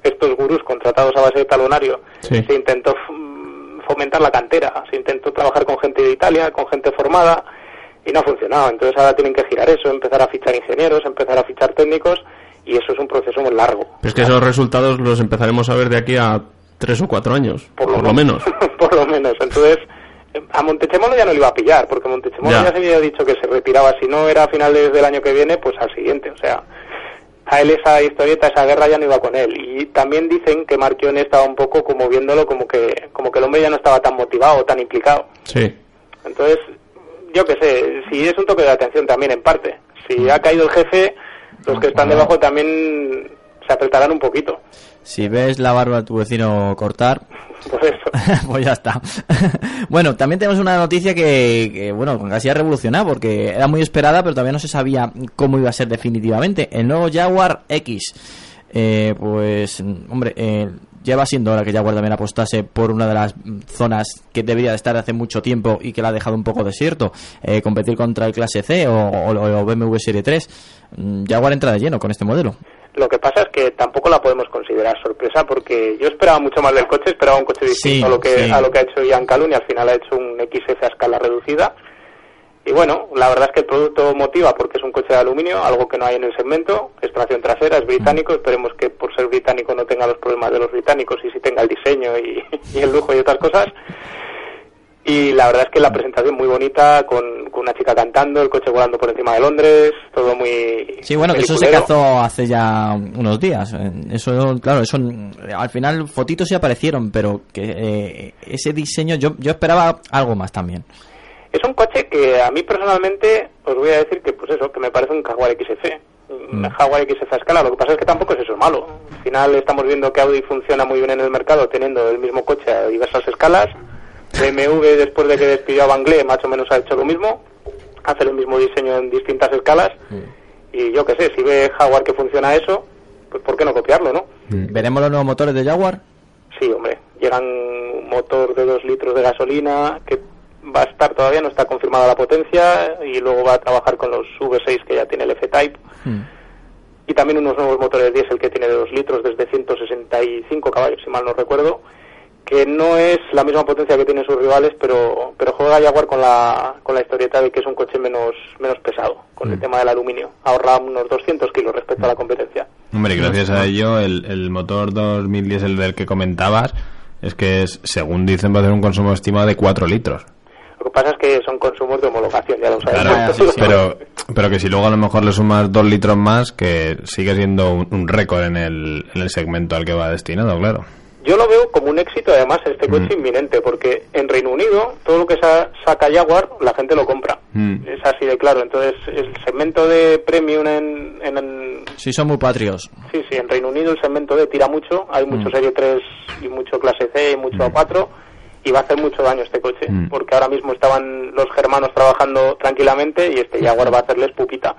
estos gurús contratados a base de talonario, Sí. se intentó f- fomentar la cantera, se intentó trabajar con gente de Italia, con gente formada, y no ha funcionado. Entonces ahora tienen que girar eso, empezar a fichar ingenieros, empezar a fichar técnicos, y eso es un proceso muy largo. Pero es que esos resultados los empezaremos a ver de aquí a tres o cuatro años, por, lo men- menos. por lo menos. Entonces, eh, a Montechemolo ya no le iba a pillar, porque Montechemolo Ya. ya. se había dicho que se retiraba, si no era a finales del año que viene, pues al siguiente. O sea, a él esa historieta, esa guerra ya no iba con él. Y también dicen que Marchione estaba un poco como viéndolo como que, como que el hombre ya no estaba tan motivado, tan implicado. Sí. Entonces, yo qué sé, si es un toque de atención también en parte. Si ha caído el jefe, los que están debajo también se apretarán un poquito. Si ves la barba de tu vecino cortar, Por eso. pues ya está. bueno, también tenemos una noticia que, que, bueno, casi ha revolucionado porque era muy esperada, pero todavía no se sabía cómo iba a ser definitivamente. El nuevo Jaguar X. Eh, pues, hombre, eh, lleva siendo hora que Jaguar también apostase por una de las mm, zonas que debería de estar hace mucho tiempo y que la ha dejado un poco desierto. Eh, competir contra el Clase C o, o- o BMW Serie 3. Mm, Jaguar entra de lleno con este modelo. Lo que pasa es que tampoco la podemos considerar sorpresa porque yo esperaba mucho más del coche, esperaba un coche distinto Sí, a lo que sí. a lo que ha hecho Ian Calhoun y al final ha hecho un XF a escala reducida. Y bueno, la verdad es que el producto motiva porque es un coche de aluminio, algo que no hay en el segmento, es tracción trasera, es británico, esperemos que por ser británico no tenga los problemas de los británicos y sí tenga el diseño y, y el lujo y otras cosas. Y la verdad es que la presentación muy bonita, con, con una chica cantando, el coche volando por encima de Londres, todo muy... Sí, bueno, que eso se cazó hace ya unos días. Eso, claro, eso al final fotitos sí aparecieron, pero que eh, ese diseño yo, yo esperaba algo más también. Es un coche que a mí personalmente os voy a decir que pues eso, que me parece un Jaguar XF. Un Mm. Jaguar XF a escala, lo que pasa es que tampoco es eso malo. Al final estamos viendo que Audi funciona muy bien en el mercado teniendo el mismo coche a diversas escalas. BMW después de que despidió a Banglé más o menos ha hecho lo mismo, hace el mismo diseño en distintas escalas. Y yo qué sé, si ve Jaguar que funciona eso, pues ¿por qué no copiarlo, no? ¿Veremos los nuevos motores de Jaguar? Sí, hombre, llegan un motor de 2 litros de gasolina que va a estar todavía, no está confirmada la potencia y luego va a trabajar con los V6 que ya tiene el F-Type y también unos nuevos motores diésel que tiene de 2 litros desde 165 caballos, si mal no recuerdo, que no es la misma potencia que tienen sus rivales, pero pero juega Jaguar con la, con la historieta de que es un coche menos menos pesado, con el tema del aluminio. Ahorra unos 200 kilos respecto a la competencia. Hombre, y gracias a ello, el, el motor 2010, el del que comentabas, es que es, según dicen, va a tener un consumo estimado de 4 litros. Lo que pasa es que son consumos de homologación, ya lo sabemos. Claro, pero, pero que si luego a lo mejor le sumas 2 litros más, que sigue siendo un, un récord en el, en el segmento al que va destinado, claro. Yo lo veo como un éxito, además, este coche Mm. inminente, porque en Reino Unido todo lo que sa- saca Jaguar, la gente lo compra. Mm. Es así de claro. Entonces, el segmento de premium en, en, en- Sí, son muy patrios. sí, sí, en Reino Unido el segmento de tira mucho. Hay mucho Mm. Serie 3 y mucho Clase C y mucho A4. Y va a hacer mucho daño este coche, Mm. porque ahora mismo estaban los germanos trabajando tranquilamente y este Jaguar va a hacerles pupita.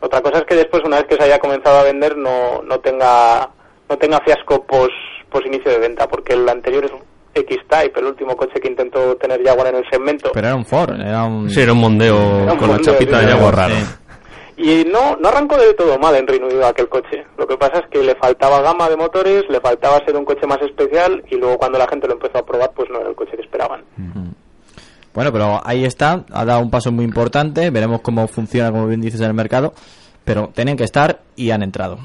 Otra cosa es que después, una vez que se haya comenzado a vender, no, no tenga no tenga fiasco pos, pos inicio de venta, porque el anterior es un X-Type, el último coche que intentó tener Jaguar en el segmento. Pero era un Ford, era un... Sí, era un mondeo Era un con la mondeo, chapita sí, de sí. agua raro. Y no, no arrancó de todo mal en Reino Unido aquel coche. Lo que pasa es que le faltaba gama de motores, le faltaba ser un coche más especial y luego cuando la gente lo empezó a probar, pues no era el coche que esperaban. Bueno, pero ahí está, ha dado un paso muy importante, veremos cómo funciona, como bien dices, en el mercado, pero tienen que estar y han entrado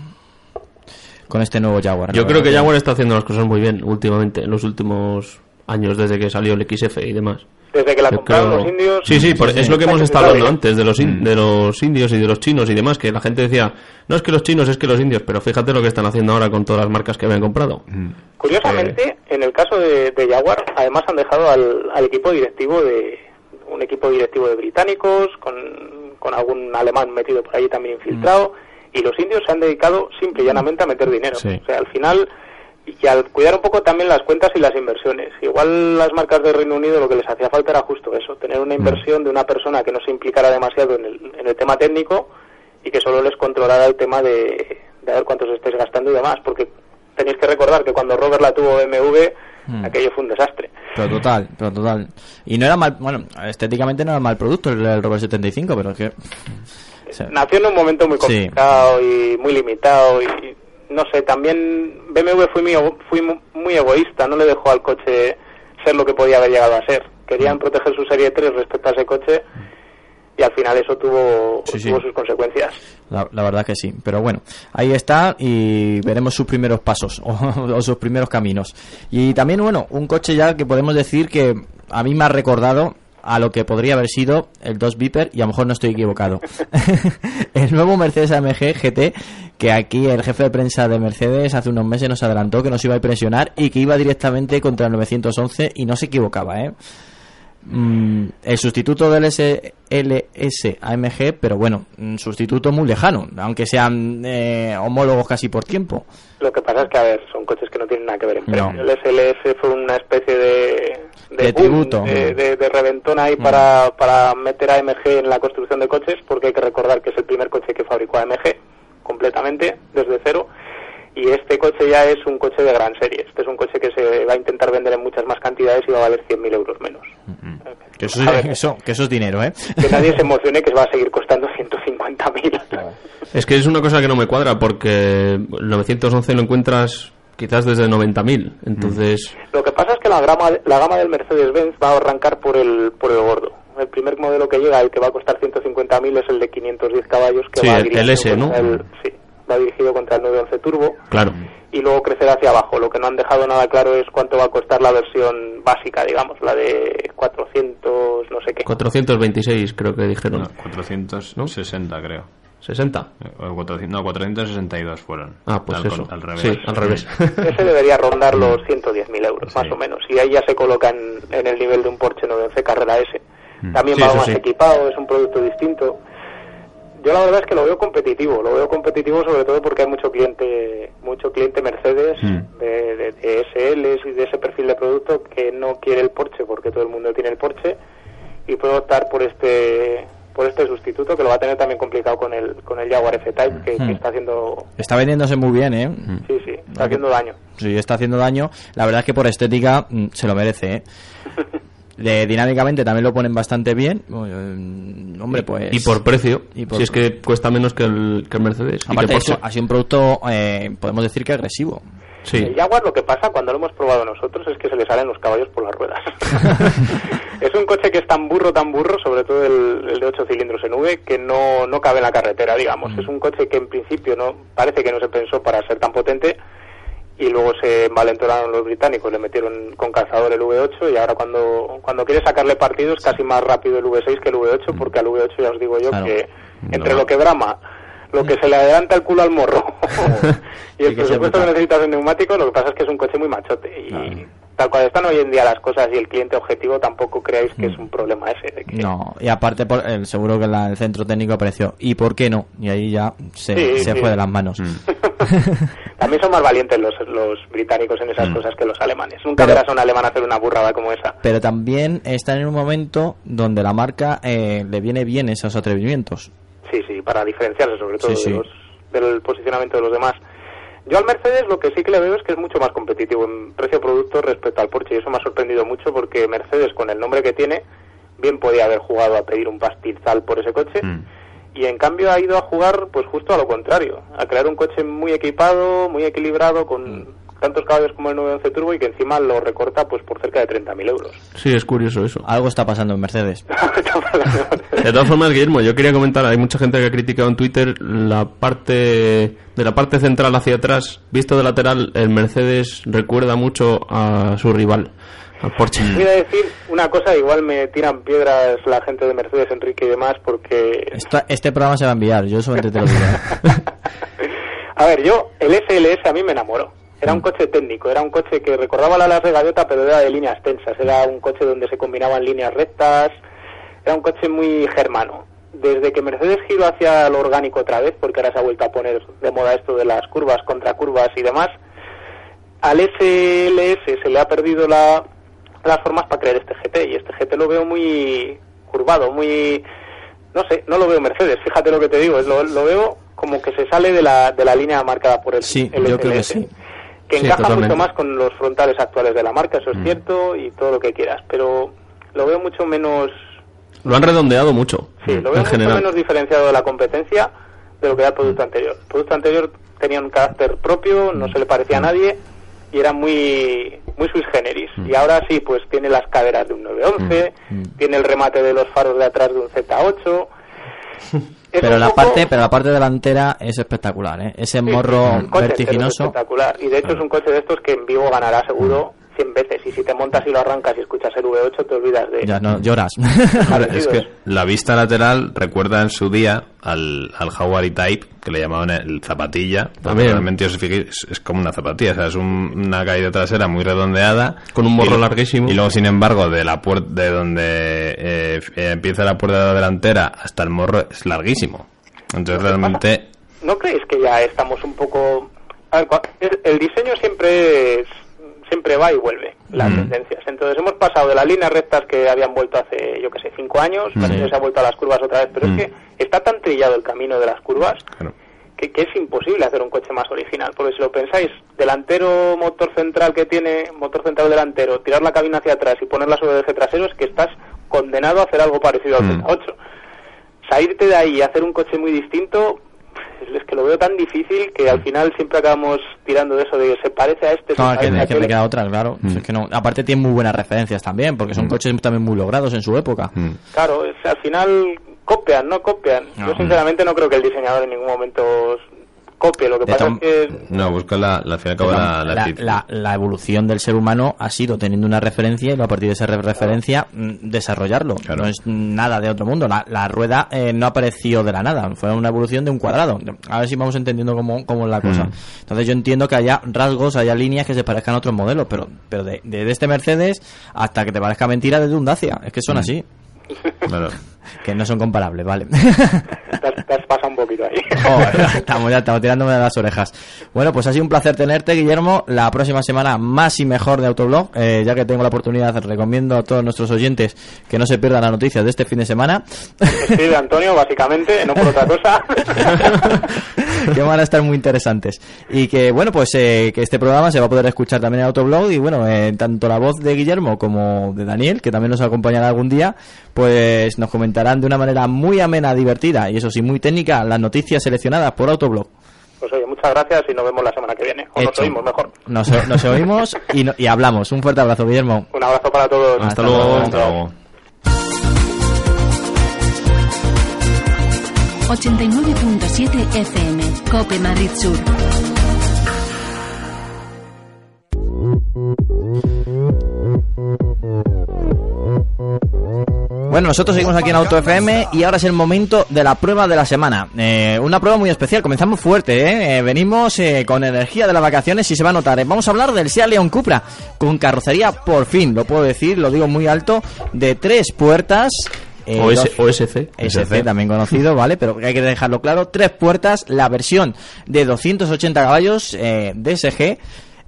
con este nuevo Jaguar. Yo creo que Jaguar está haciendo las cosas muy bien últimamente, en los últimos años, desde que salió el XF y demás. Desde que la Yo compraron creo- los indios... Sí, sí, por- sí, es sí. lo que hemos estado hablando antes de los, in- de los indios y de los chinos y demás, que la gente decía, no es que los chinos, es que los indios, pero fíjate lo que están haciendo ahora con todas las marcas que habían comprado. Curiosamente, en el caso de, de Jaguar, además han dejado al, al equipo directivo de un equipo directivo de británicos, con, con algún alemán metido por ahí también infiltrado, y los indios se han dedicado simple y llanamente a meter dinero. Sí. O sea, al final, y al cuidar un poco también las cuentas y las inversiones. Igual las marcas de Reino Unido lo que les hacía falta era justo eso, tener una inversión de una persona que no se implicara demasiado en el, en el tema técnico y que solo les controlara el tema de, de a ver cuántos estés gastando y demás, porque tenéis que recordar que cuando Robert la tuvo BMW, Mm. aquello fue un desastre. Pero total, pero total. Y no era mal, bueno, estéticamente no era mal producto el, el Robert 75, pero es que... o sea, Nació en un momento muy Sí. complicado y muy limitado y no sé, también BMW fue muy, ego- fui mu- muy egoísta, no le dejó al coche ser lo que podía haber llegado a ser. Querían proteger su serie 3 respecto a ese coche y al final eso tuvo, Sí, sí. tuvo sus consecuencias. La, la verdad que sí, pero bueno, ahí está y veremos sus primeros pasos o, o sus primeros caminos. Y también, bueno, un coche ya que podemos decir que a mí me ha recordado a lo que podría haber sido el 2 Viper y a lo mejor no estoy equivocado. el nuevo Mercedes AMG GT que aquí el jefe de prensa de Mercedes hace unos meses nos adelantó que nos iba a impresionar y que iba directamente contra el 911 y no se equivocaba, ¿eh? mm, el sustituto del SLS AMG, pero bueno, un sustituto muy lejano, aunque sean eh, homólogos casi por tiempo. Lo que pasa es que, a ver, son coches que no tienen nada que ver en No. El SLS fue una especie de... De boom, tributo. De, de- de reventón ahí para, para meter a AMG en la construcción de coches, porque hay que recordar que es el primer coche que fabricó AMG, completamente, desde cero. Y este coche ya es un coche de gran serie. Este es un coche que se va a intentar vender en muchas más cantidades y va a valer 100.000 euros menos. Que eso, A ver. eso, que eso es dinero, ¿eh? Que nadie se emocione que va a seguir costando 150.000. Es que es una cosa que no me cuadra porque el 911 lo encuentras quizás desde 90.000. Entonces, Lo que pasa es que la gama, la gama del Mercedes-Benz va a arrancar por el, por el gordo. El primer modelo que llega, el que va a costar 150.000, es el de 510 caballos, que Sí, va el- el S, ¿no? el- sí, va dirigido contra el 911 Turbo claro. y luego crecerá hacia abajo. Lo que no han dejado nada claro es cuánto va a costar la versión básica, digamos, la de 400, no sé qué. 426 creo que dijeron. No, 460 creo. 60. Eh, o 400 no, 462 fueron. Ah, pues al, eso. al revés. Sí, al revés. Ese debería rondar los 110.000 euros, más Sí. o menos. Y ahí ya se coloca en, en el nivel de un Porsche 911 Carrera S. También Sí, va más sí. equipado, es un producto distinto. Yo la verdad es que lo veo competitivo, lo veo competitivo sobre todo porque hay mucho cliente, mucho cliente Mercedes Mm. de, de, de SLs y de ese perfil de producto que no quiere el Porsche porque todo el mundo tiene el Porsche y puede optar por este por este sustituto que lo va a tener también complicado con el con el Jaguar F-Type que, que Mm. está haciendo Está vendiéndose muy bien, ¿eh? sí sí está haciendo daño Sí, está haciendo daño. La verdad es que por estética mm, se lo merece, ¿eh? De, dinámicamente también lo ponen bastante bien. Eh, Hombre, pues... Y por precio. Y por- si es que cuesta menos que el, que el Mercedes. y que Aparte, Porsche. eso ha sido un producto, eh, podemos decir que agresivo. Sí. El Jaguar lo que pasa cuando lo hemos probado nosotros es que se le salen los caballos por las ruedas. es un coche que es tan burro, tan burro, sobre todo el, el de 8 cilindros en V, que no, no cabe en la carretera, digamos. Es un coche que en principio no parece que no se pensó para ser tan potente y luego se envalentonaron los británicos, le metieron con cazador el V8 y ahora cuando, cuando quiere sacarle partido es casi más rápido el V6 que el V8 porque al V8 ya os digo yo Claro. que entre No. lo que brama, lo que se le adelanta el culo al morro y el presupuesto que necesitas en neumático, lo que pasa es que es un coche muy machote y tal cual están hoy en día las cosas y el cliente objetivo tampoco creáis que es un problema ese de que Mm. No, y aparte, por, el, seguro que la- el centro técnico apareció. ¿Y por qué no? Y ahí ya se, Sí, se sí. fue de las manos. también son más valientes los, los británicos en esas cosas que los alemanes. Nunca Mm. Pero- verás a un alemán hacer una burrada como esa. Pero también están en un momento donde la marca eh, le viene bien esos atrevimientos. Sí, sí, para diferenciarse sobre todo Sí, sí. de los- del posicionamiento de los demás. Yo al Mercedes lo que sí que le veo es que es mucho más competitivo en precio-producto respecto al Porsche y eso me ha sorprendido mucho porque Mercedes con el nombre que tiene bien podía haber jugado a pedir un pastizal por ese coche Mm. y en cambio ha ido a jugar pues justo a lo contrario, a crear un coche muy equipado, muy equilibrado con tantos caballos como el 911 Turbo y que encima lo recorta pues por cerca de 30.000 euros. Sí, es curioso eso. Algo está pasando en Mercedes. De todas formas, Guillermo, yo quería comentar, hay mucha gente que ha criticado en Twitter la parte de la parte central hacia atrás, visto de lateral, el Mercedes recuerda mucho a su rival, al Porsche. Voy a decir una cosa, igual me tiran piedras la gente de Mercedes, Enrique y demás, porque... Esta- este programa se va a enviar, yo solamente te lo digo. A ver, yo, el SLS a mí me enamoró. Era un coche técnico, era un coche que recordaba la Las de Gaviota, pero era de líneas tensas. Era un coche donde se combinaban líneas rectas. Era un coche muy germano. Desde que Mercedes giró hacia lo orgánico otra vez, porque ahora se ha vuelto a poner de moda esto de las curvas, contracurvas y demás, al SLS se le ha perdido la, las formas para crear este GT. Y este GT lo veo muy curvado, muy... No sé, no lo veo Mercedes, fíjate lo que te digo, lo, lo veo como que se sale de la, de la línea marcada por el Sí, el yo creo que sí. Que Sí, encaja totalmente. mucho más con los frontales actuales de la marca, eso es cierto, y todo lo que quieras, pero lo veo mucho menos, Lo han redondeado mucho, sí, lo veo mucho general. menos diferenciado de la competencia de lo que era el producto anterior. El producto anterior tenía un carácter propio, no se le parecía a nadie y era muy muy sui generis. Y ahora sí, pues tiene las caderas de un 911, tiene el remate de los faros de atrás de un Z8. Pero la poco- parte, pero la parte delantera es espectacular, ¿eh? Ese Sí, morro vertiginoso. espectacular. Y de hecho es un coche de estos que en vivo ganará seguro 100 veces. Y si te montas y lo arrancas y escuchas el V8, te olvidas de... Ya no, lloras. Claro, es que la vista lateral recuerda en su día al, al Jaguar E-Type, que le llamaban el zapatilla. porque También. Realmente, os fijéis, es, es como una zapatilla, o sea, es un- una caída trasera muy redondeada. Con un morro Y- larguísimo. Y luego, sin embargo, de la puerta de donde eh, eh, empieza la puerta delantera hasta el morro es larguísimo. Entonces, realmente, ¿No creéis que ya estamos un poco... a ver, el diseño siempre es- siempre va y vuelve, las Mm. tendencias. Entonces hemos pasado de las líneas rectas que habían vuelto hace, yo que sé, cinco años, Mm. se ha vuelto a las curvas otra vez, pero Mm. es que está tan trillado el camino de las curvas claro. que, que es imposible hacer un coche más original, porque si lo pensáis, delantero, motor central que tiene, motor central delantero, tirar la cabina hacia atrás y ponerla sobre el eje trasero, es que estás condenado a hacer algo parecido al Mm. Z8. Salirte de ahí y hacer un coche muy distinto, es que lo veo tan difícil que al final siempre acabamos tirando de eso de que se parece a este. se No, es que, a es que me aquel. queda otra, claro. Mm. Es que no. Aparte tiene muy buenas referencias también, porque son coches también muy logrados en su época. Mm. Claro, es- al final copian, no copian. Yo sinceramente no creo que el diseñador en ningún momento copie, lo que De pasa tom- es que No, busca la, la, al fin y al cabo, la, la la, actitud. la- la evolución del ser humano ha sido teniendo una referencia y luego a partir de esa re- referencia mm, desarrollarlo. Claro. No es nada de otro mundo. La, la rueda eh, no apareció de la nada, fue una evolución de un cuadrado. A ver si vamos entendiendo cómo, cómo es la cosa. Mm. Entonces yo entiendo que haya rasgos, haya líneas que se parezcan a otros modelos, pero, pero de, de este Mercedes hasta que te parezca mentira de un Dacia. Es que son Mm. así, Claro. que no son comparables, ¿vale? te has, te has pasado un poquito ahí. Joder, estamos ya estamos tirándome de las orejas. Bueno, pues ha sido un placer tenerte, Guillermo. La próxima semana más y mejor de Autoblog. Eh, ya que tengo la oportunidad, recomiendo a todos nuestros oyentes que no se pierdan las noticias de este fin de semana. Sí, de Antonio, básicamente, no por otra cosa. que van a estar muy interesantes. Y que, bueno, pues eh, que este programa se va a poder escuchar también en Autoblog. Y bueno, eh, tanto la voz de Guillermo como de Daniel, que también nos acompañará algún día, pues nos comentarán de una manera muy amena, divertida y eso sí, muy técnica, las noticias seleccionadas por Autoblog. Pues oye, muchas gracias y nos vemos la semana que viene. O nos Hecho. oímos mejor. Nos, nos oímos y, no- y hablamos. Un fuerte abrazo, Guillermo. Un abrazo para todos. Hasta luego. Hasta luego. 89.7 FM, Cope Madrid Sur. Bueno, nosotros seguimos aquí en Auto FM y ahora es el momento de la prueba de la semana. Eh, una prueba muy especial, comenzamos fuerte, ¿eh? Eh, venimos eh, con energía de las vacaciones y se va a notar. Eh, Vamos a hablar del Seat León Cupra, con carrocería por fin, lo puedo decir, lo digo muy alto, de tres puertas. eh, OS OSC. SC también conocido, ¿vale? Pero hay que dejarlo claro. Tres puertas, la versión de 280 caballos eh, DSG.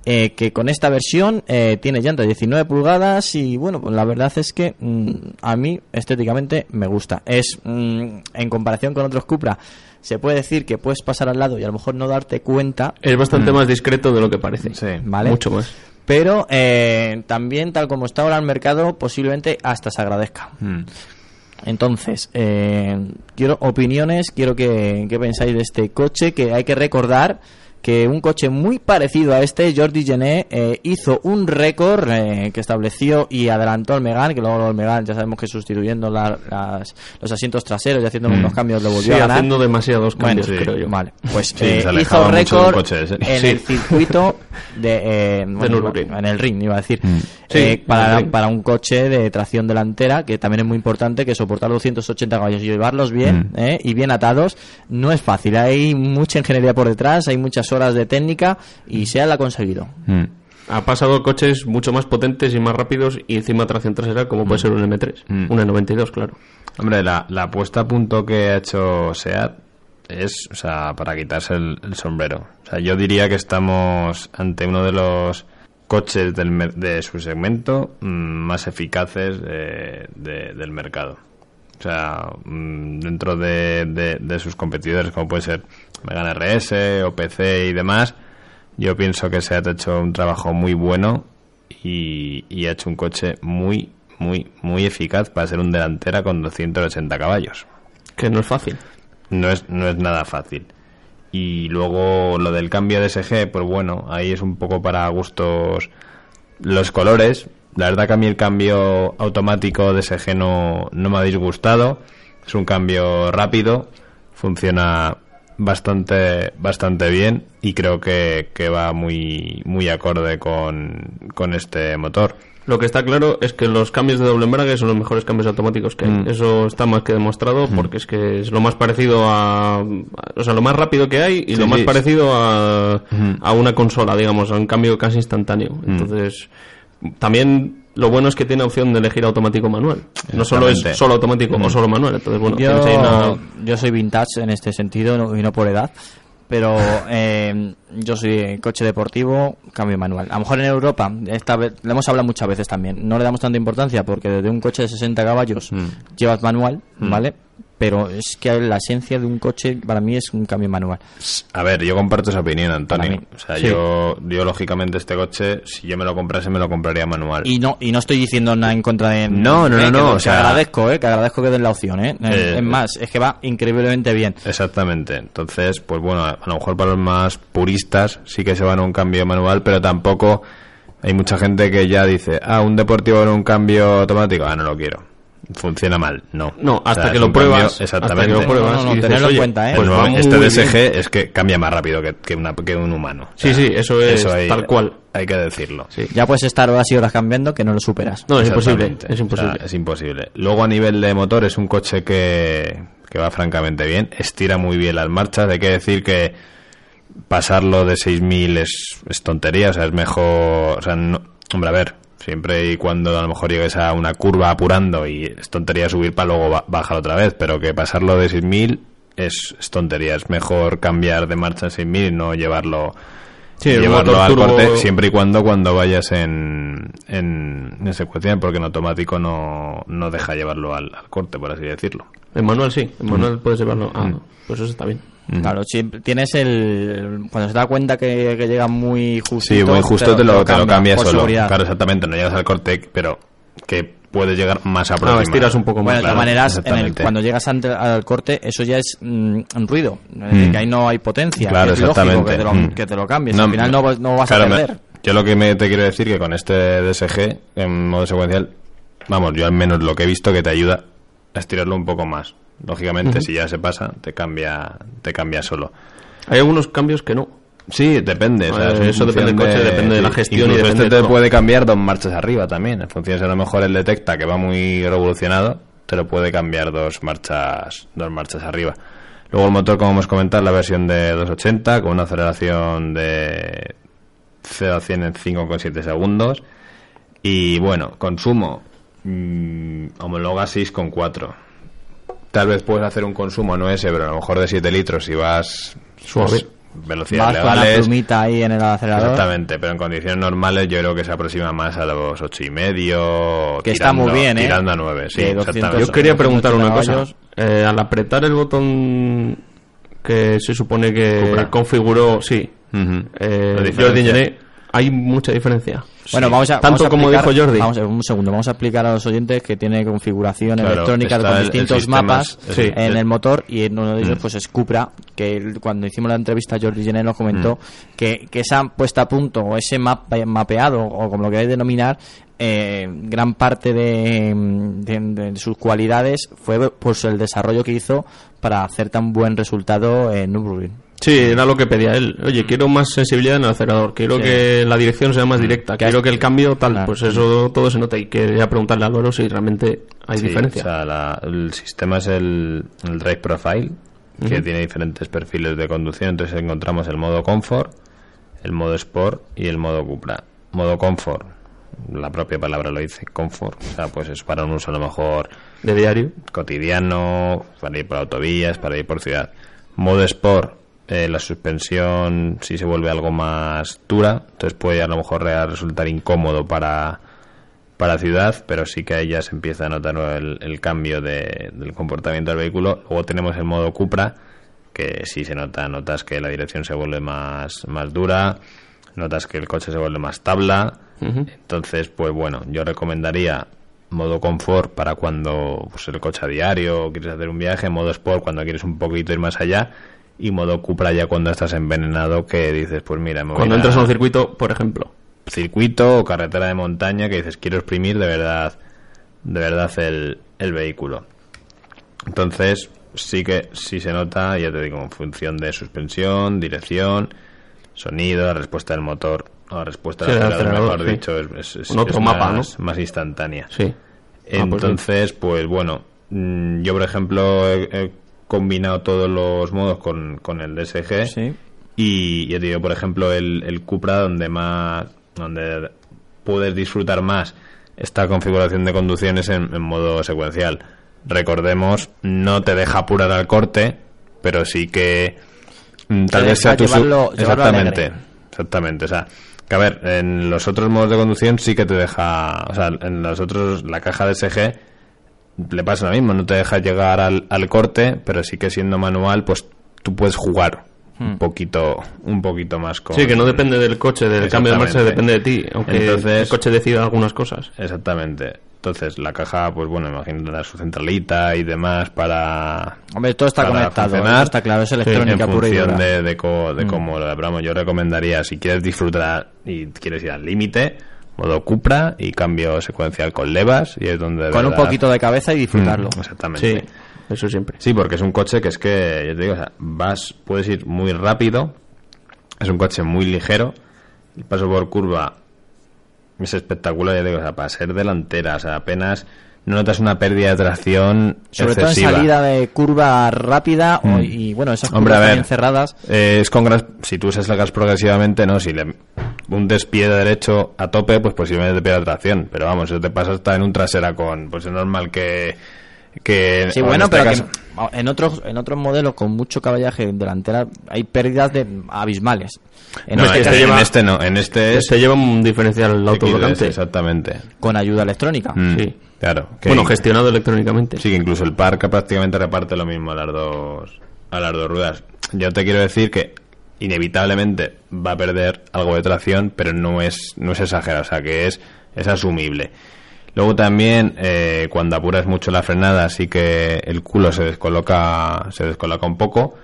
Eh, que con esta versión eh, tiene llantas 19 pulgadas y bueno, pues la verdad es que mm, a mí estéticamente me gusta. Es mm, en comparación con otros Cupra, se puede decir que puedes pasar al lado y a lo mejor no darte cuenta, Es bastante más discreto de lo que parece. Sí. ¿vale? Mucho más. Pero eh, también tal como está ahora el mercado, posiblemente hasta se agradezca. Mm. Entonces, eh, quiero opiniones, quiero que, que pensáis de este coche, que hay que recordar que un coche muy parecido a este, Jordi Gené, eh, hizo un récord eh, que estableció y adelantó al Megan, que luego el Megan ya sabemos que sustituyendo la- las- los asientos traseros y haciendo Mm. unos cambios lo Sí, volvió a ganar. haciendo demasiados Bueno, cambios, sí. creo yo. Vale, pues Sí, eh, hizo récord en Sí. el circuito de, eh, bueno, Nürburgring. en el ring, iba a decir, Mm. Sí, Eh, para, para un coche de tracción delantera, que también es muy importante, que soportar los 280 caballos y llevarlos bien Mm. eh, y bien atados, no es fácil. Hay mucha ingeniería por detrás, hay muchas horas de técnica y se ha conseguido. Mm. Ha pasado coches mucho más potentes y más rápidos y encima tracción trasera como puede ser un M3. Mm. Un E92, claro. Hombre, la, la puesta a punto que ha hecho SEAT es, o sea, para quitarse el, el sombrero. O sea, yo diría que estamos ante uno de los coches del de su segmento mm, más eficaces eh, de- del mercado. O sea, mm, dentro de, de- de sus competidores, como puede ser Megane RS, OPC y demás, yo pienso que SEAT ha hecho un trabajo muy bueno y, y ha hecho un coche muy, muy, muy eficaz para ser un delantera con 280 caballos. Que no es fácil. No es, no es nada fácil. Y luego lo del cambio de SG, pues bueno, ahí es un poco para gustos los colores. La verdad que a mí el cambio automático de SG no, no me ha disgustado. Es un cambio rápido, funciona bastante bastante bien y creo que, que va muy muy acorde con, con este motor. Lo que está claro es que los cambios de doble embrague son los mejores cambios automáticos que hay. Mm. Eso está más que demostrado porque es que es lo más parecido a... O sea, lo más rápido que hay y Sí, lo más sí. parecido a, Ujú. a una consola, digamos, a un cambio casi instantáneo. Mm. Entonces, también lo bueno es que tiene opción de elegir automático o manual. No solo es solo automático o Mm. solo manual. Entonces, bueno, yo, tienes ahí una... yo soy vintage en este sentido no- y no por edad. Pero eh, yo soy coche deportivo, cambio manual. A lo mejor en Europa, esta vez, lo hemos hablado muchas veces también, no le damos tanta importancia porque desde un coche de 60 caballos llevas manual, ¿vale? Pero es que la esencia de un coche para mí es un cambio manual. A ver, yo comparto esa opinión, Antonio. O sea, sí. yo, yo lógicamente este coche, si yo me lo comprase, me lo compraría manual. Y no y no estoy diciendo nada en contra de... No, no, eh, no, no, que o sea- agradezco, eh, que agradezco que den la opción, eh. Eh, es más, es que va increíblemente bien. Exactamente. Entonces, pues bueno, a lo mejor para los más puristas sí que se van a un cambio manual, pero tampoco hay mucha gente que ya dice, ah, un deportivo en un cambio automático, ah, no lo quiero. Funciona mal, no. No, hasta que lo cambio- pruebas, exactamente. hasta que lo pruebas No, no, no, y dices, tenerlo en "Oye, cuenta, ¿eh? Pues pues este DSG bien". es que cambia más rápido que, que, una, que un humano. O Sí, sí, eso es hay- tal cual. Hay que decirlo. Sí. Ya puedes estar horas y horas cambiando que no lo superas. No, es imposible. Es imposible. O sea, es imposible. Luego a nivel de motor es un coche que, que va francamente bien, estira muy bien las marchas. Hay que decir que pasarlo de 6.000 es, es tontería, o sea, es mejor... O sea, no- hombre, a ver, siempre y cuando a lo mejor llegues a una curva apurando y es tontería subir para luego ba- bajar otra vez, pero que pasarlo de 6.000 es, es tontería, es mejor cambiar de marcha en 6.000 y no llevarlo... Sí, llevarlo al turbo- corte siempre y cuando cuando vayas en, en, en secuencia porque en automático no, no deja llevarlo al, al corte por así decirlo En manual sí, en manual puedes llevarlo. Ah, Mm. pues eso está bien. Claro, si tienes el. Cuando se da cuenta que, que llega muy justo. sí muy justo te lo, te lo cambia por solo seguridad. claro exactamente no llegas al corte pero que puede llegar más aproximado estiras un poco Bueno, de Claro, todas maneras, en el- exactamente. cuando llegas ante- al corte, eso ya es mm, un ruido. Decir, Mm. que ahí no hay potencia. Claro, es exactamente. que te lo, Mm. que te lo cambies. Al final no, vas- no vas claro, a me- perder. yo lo que me, te quiero decir que con este DSG en modo secuencial vamos yo al menos lo que he visto que te ayuda a estirarlo un poco más lógicamente si ya se pasa te cambia te cambia solo Hay algunos cambios que no. Sí, depende. o sea, Eh, eso depende del coche, depende de la gestión y depende este de te puede cambiar dos marchas arriba también. En función si a lo mejor él detecta que va muy revolucionado, te lo puede cambiar dos marchas, dos marchas arriba. Luego el motor, como hemos comentado, la versión de 280 con una aceleración de 0 a 100 en 5,7 segundos. Y bueno, consumo mm, homologa 6,4. Tal vez puedes hacer un consumo, no ese, pero a lo mejor de 7 litros si vas Suave. pues, velocidades Vas con la legales. plumita ahí en el acelerador. Exactamente, pero en condiciones normales yo creo que se aproxima más a los ocho y medio. Que está muy bien, ¿eh? Tirando a nueve, sí, Que 200 exactamente. Yo quería preguntar una 280 cosa. Eh, al apretar el botón que se supone que Cupra. configuró, sí, Ujú. eh, La Jordi. Hay mucha diferencia. Bueno, vamos a, Tanto vamos a como dijo Jordi. Vamos a, un segundo, vamos a explicar a los oyentes que tiene configuración Claro, electrónica con el- distintos sistema, mapas sí, en el- el motor y en uno de ellos Mm. pues es Cupra, que él, cuando hicimos la entrevista Jordi Jenner nos comentó Mm. que, que esa puesta a punto o ese map, mapeado o como lo queráis denominar eh, gran parte de, de- de sus cualidades fue pues el desarrollo que hizo para hacer tan buen resultado en Nürburgring. Sí, era lo que pedía él. Oye, quiero más sensibilidad en el acelerador, quiero Sí. que la dirección sea más directa, Que quiero que el cambio tal, Claro. pues eso todo se nota y quería preguntarle a Álvaro si realmente hay Sí, diferencia. o sea, la- el sistema es el, el Drive Profile, que tiene diferentes perfiles de conducción. Entonces encontramos el modo Comfort, el modo Sport y el modo Cupra. Modo Comfort, la propia palabra lo dice, Comfort. O sea, pues es para un uso a lo mejor de diario. cotidiano, para ir por autovías, para ir por ciudad. Modo Sport, eh, la suspensión si se vuelve algo más dura, entonces puede a lo mejor re- resultar incómodo para, para ciudad, pero sí que ahí ya se empieza a notar el, el cambio de- del comportamiento del vehículo. Luego tenemos el modo Cupra, que sí se nota, notas que la dirección se vuelve más, más dura, notas que el coche se vuelve más tabla. Entonces, pues bueno, yo recomendaría modo confort para cuando pues, el coche a diario o quieres hacer un viaje, modo sport cuando quieres un poquito ir más allá y modo Cupra ya cuando estás envenenado que dices, pues mira, me voy Cuando a entras a un circuito, por ejemplo. circuito o carretera de montaña que dices, quiero exprimir de verdad de verdad el, el vehículo. Entonces, sí que sí se nota, ya te digo, en función de suspensión, dirección, sonido, la respuesta del motor, o la respuesta Sí, del acelerador, mejor sí. dicho, es, es- es- otro es mapa, más, más instantánea. Sí. Ah, pues Entonces, pues bueno, mm, yo por ejemplo he, he combinado todos los modos con, con el DSG Sí. y ya te digo, por ejemplo, el, el Cupra donde más, donde puedes disfrutar más esta configuración de conducción es en, en modo secuencial. Recordemos, no te deja apurar al corte, pero sí que mm, tal vez sea tu llevarlo- exactamente, exactamente, o sea, que a ver, en los otros modos de conducción sí que te deja, o sea, en los otros la caja de SG le pasa lo mismo, no te deja llegar al, al corte, pero sí que siendo manual, pues tú puedes jugar Hmm. un poquito, un poquito más con. Sí, que no depende del coche, del cambio de marcha, depende de ti. Aunque Entonces- el coche decida algunas cosas. Exactamente. Entonces la caja, pues bueno, imagino tendrá su centralita y demás para. Hombre, todo está conectado, está claro, es electrónica en pura y función dura. de, de, co- de Mm. cómo lo hablamos. Yo recomendaría, si quieres disfrutar y quieres ir al límite, modo Cupra y cambio secuencial con levas y es donde de Con un poquito de cabeza y disfrutarlo. Mm, exactamente. Sí, eso siempre. Sí, porque es un coche que es que, yo te digo, o sea, vas, puedes ir muy rápido, es un coche muy ligero, el paso por curva es espectacular, ya te digo, o sea, para ser delantera, o sea, apenas no notas una pérdida de tracción Sobre excesiva. todo en salida de curva rápida o- Mm. y bueno, esas Hombre, curvas a ver, también cerradas. eh, es con gas, si tú usas el gas progresivamente, no, si le un despiede derecho a tope, pues posiblemente te pierda tracción, pero vamos, eso te pasa hasta en un trasera con, pues es normal que que Sí, o en bueno, este pero caso- que en otros en otros modelos con mucho caballaje delantera hay pérdidas de abismales. En no, este este- en este no, en este es Se lleva un diferencial autoblocante. exactamente. con ayuda electrónica. Mm, Sí. Claro. que- Bueno, gestionado electrónicamente. Sí, que incluso el parque prácticamente reparte lo mismo a las dos a las dos ruedas. Yo te quiero decir que inevitablemente va a perder algo de tracción, pero no es no es exagerado, o sea que es es asumible. Luego también eh, cuando apuras mucho la frenada, sí que el culo se descoloca se descoloca un poco,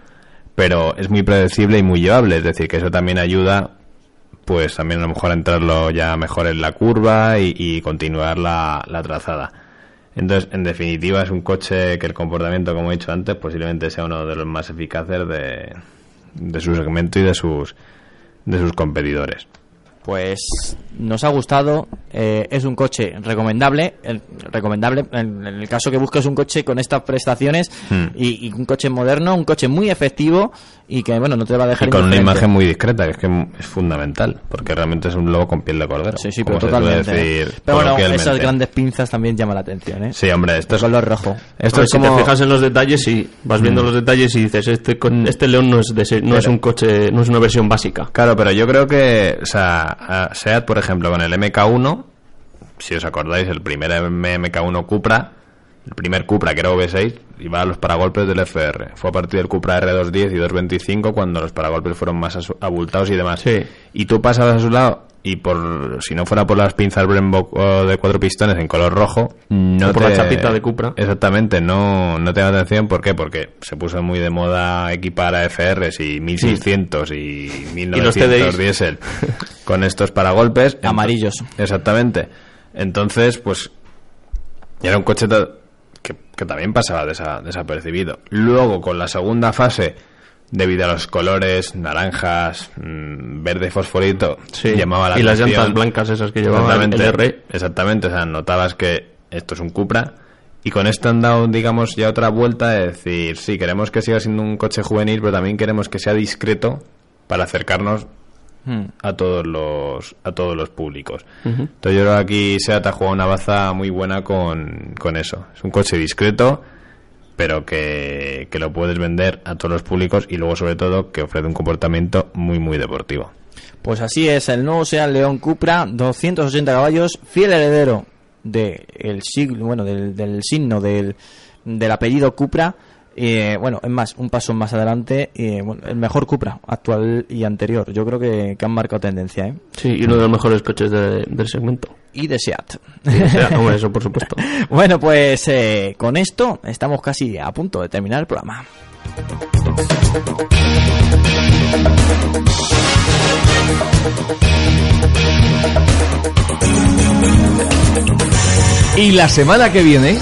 pero es muy predecible y muy llevable, es decir, que eso también ayuda pues también a lo mejor a entrarlo ya mejor en la curva y, continuar la, la trazada. Entonces, en definitiva, es un coche que el comportamiento, como he dicho antes, posiblemente sea uno de los más eficaces de, de su segmento y de sus, de sus competidores. Pues nos ha gustado, eh, es un coche recomendable, el- recomendable en, en el caso que busques un coche con estas prestaciones Hmm. y, y un coche moderno, un coche muy efectivo y que bueno no te va a dejar Y con una imagen muy discreta, que es que es fundamental, porque realmente es un lobo con piel de cordero. Sí, sí, pero totalmente. decir pero bueno, esas grandes pinzas también llaman la atención, ¿eh? Sí, hombre, esto es, color rojo. esto Pues es si como... te fijas en los detalles y vas viendo Mm. los detalles y dices este co- este León no es de ese- no es un coche no es una versión básica Claro, pero yo creo que, o sea, a SEAT, por ejemplo, con el MK1, si os acordáis, el primer MK1 Cupra, el primer Cupra que era V6, iba a los paragolpes del FR. Fue a partir del Cupra R210 y 225 cuando los paragolpes fueron más abultados y demás. Sí. Y tú pasabas a su lado y por si no fuera por las pinzas Brembo o de cuatro pistones en color rojo, no O por te- la chapita de Cupra. Exactamente, no, no te da atención. ¿Por qué? Porque se puso muy de moda equipar a FRs y 1600 y 1900 TDIs. diésel con estos paragolpes. Amarillos. Exactamente. Entonces, pues, era un coche que, que también pasaba desa- desapercibido. Luego, con la segunda fase, debido a los colores naranjas, mm, verde fosforito, Sí. llamaba la y las atención. llantas blancas esas que llevaba el Exactamente, R exactamente, o sea, notabas que esto es un Cupra y con esto han dado, digamos, ya otra vuelta de decir, sí, queremos que siga siendo un coche juvenil, pero también queremos que sea discreto para acercarnos Hmm. a todos los a todos los públicos. Entonces yo creo que aquí Seat ha jugado una baza muy buena con, con eso. Es un coche discreto, pero que, que lo puedes vender a todos los públicos y luego sobre todo que ofrece un comportamiento muy muy deportivo. Pues así es, el nuevo Seat León Cupra, 280 caballos, fiel heredero de el siglo, bueno, del, del signo del, del apellido Cupra. Eh, bueno, es más, un paso más adelante, eh, bueno, el mejor Cupra actual y anterior. Yo creo que, que han marcado tendencia, ¿eh? sí y uno de los mejores coches de- del segmento Y de Seat. O sea, hombre, eso por supuesto bueno, pues eh, con esto estamos casi a punto de terminar el programa. Y la semana que viene,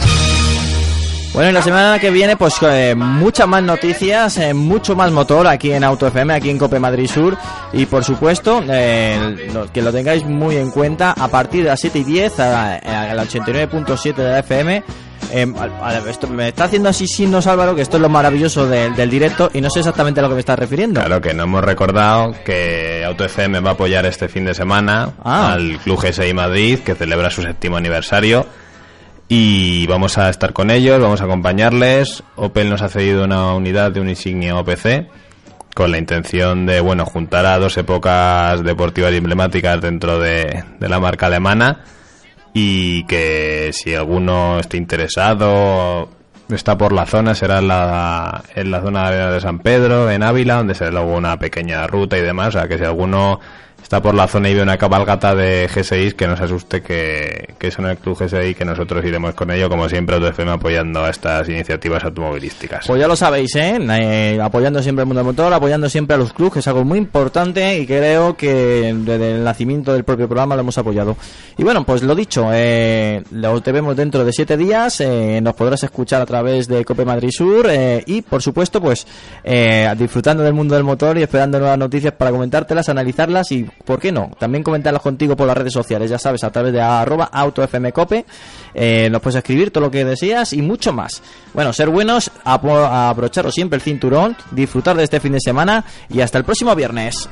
Bueno, y la semana que viene, pues eh, muchas más noticias, eh, mucho más motor aquí en Auto FM, aquí en Cope Madrid Sur. Y por supuesto, eh, lo- que lo tengáis muy en cuenta, a partir de las 7 y 10, a, a la 89.7 de la FM. eh, a- a- esto, me está haciendo así signos Álvaro, que esto es lo maravilloso del- del directo y no sé exactamente a lo que me estás refiriendo. Claro que no hemos recordado que Auto FM va a apoyar este fin de semana Ah. al Club GSI Madrid, que celebra su séptimo aniversario. Y vamos a estar con ellos, vamos a acompañarles. Opel nos ha cedido una unidad de un insignia OPC con la intención de, bueno, juntar a dos épocas deportivas y emblemáticas dentro de, la marca alemana y que si alguno esté interesado está por la zona será en la, en la zona de San Pedro en Ávila donde será luego una pequeña ruta y demás o sea que si alguno está por la zona y ve una cabalgata de G6 que no se asuste que, que son el club G6 que nosotros iremos con ello como siempre AutoFM apoyando a estas iniciativas automovilísticas Pues ya lo sabéis, ¿eh? Eh, apoyando siempre el mundo del motor, apoyando siempre a los clubs, que es algo muy importante y creo que desde el nacimiento del propio programa lo hemos apoyado. Y bueno, pues lo dicho, eh, lo te vemos dentro de siete días, eh, nos podrás escuchar a través de Cope Madrid Sur eh, y por supuesto pues eh, disfrutando del mundo del motor y esperando nuevas noticias para comentártelas, analizarlas y, ¿por qué no? También comentarlas contigo por las redes sociales, ya sabes, a través de arroba autofmcope, eh, nos puedes escribir todo lo que deseas y mucho más. Bueno, ser buenos, aprovecharos siempre el cinturón, disfrutar de este fin de semana y hasta el próximo viernes.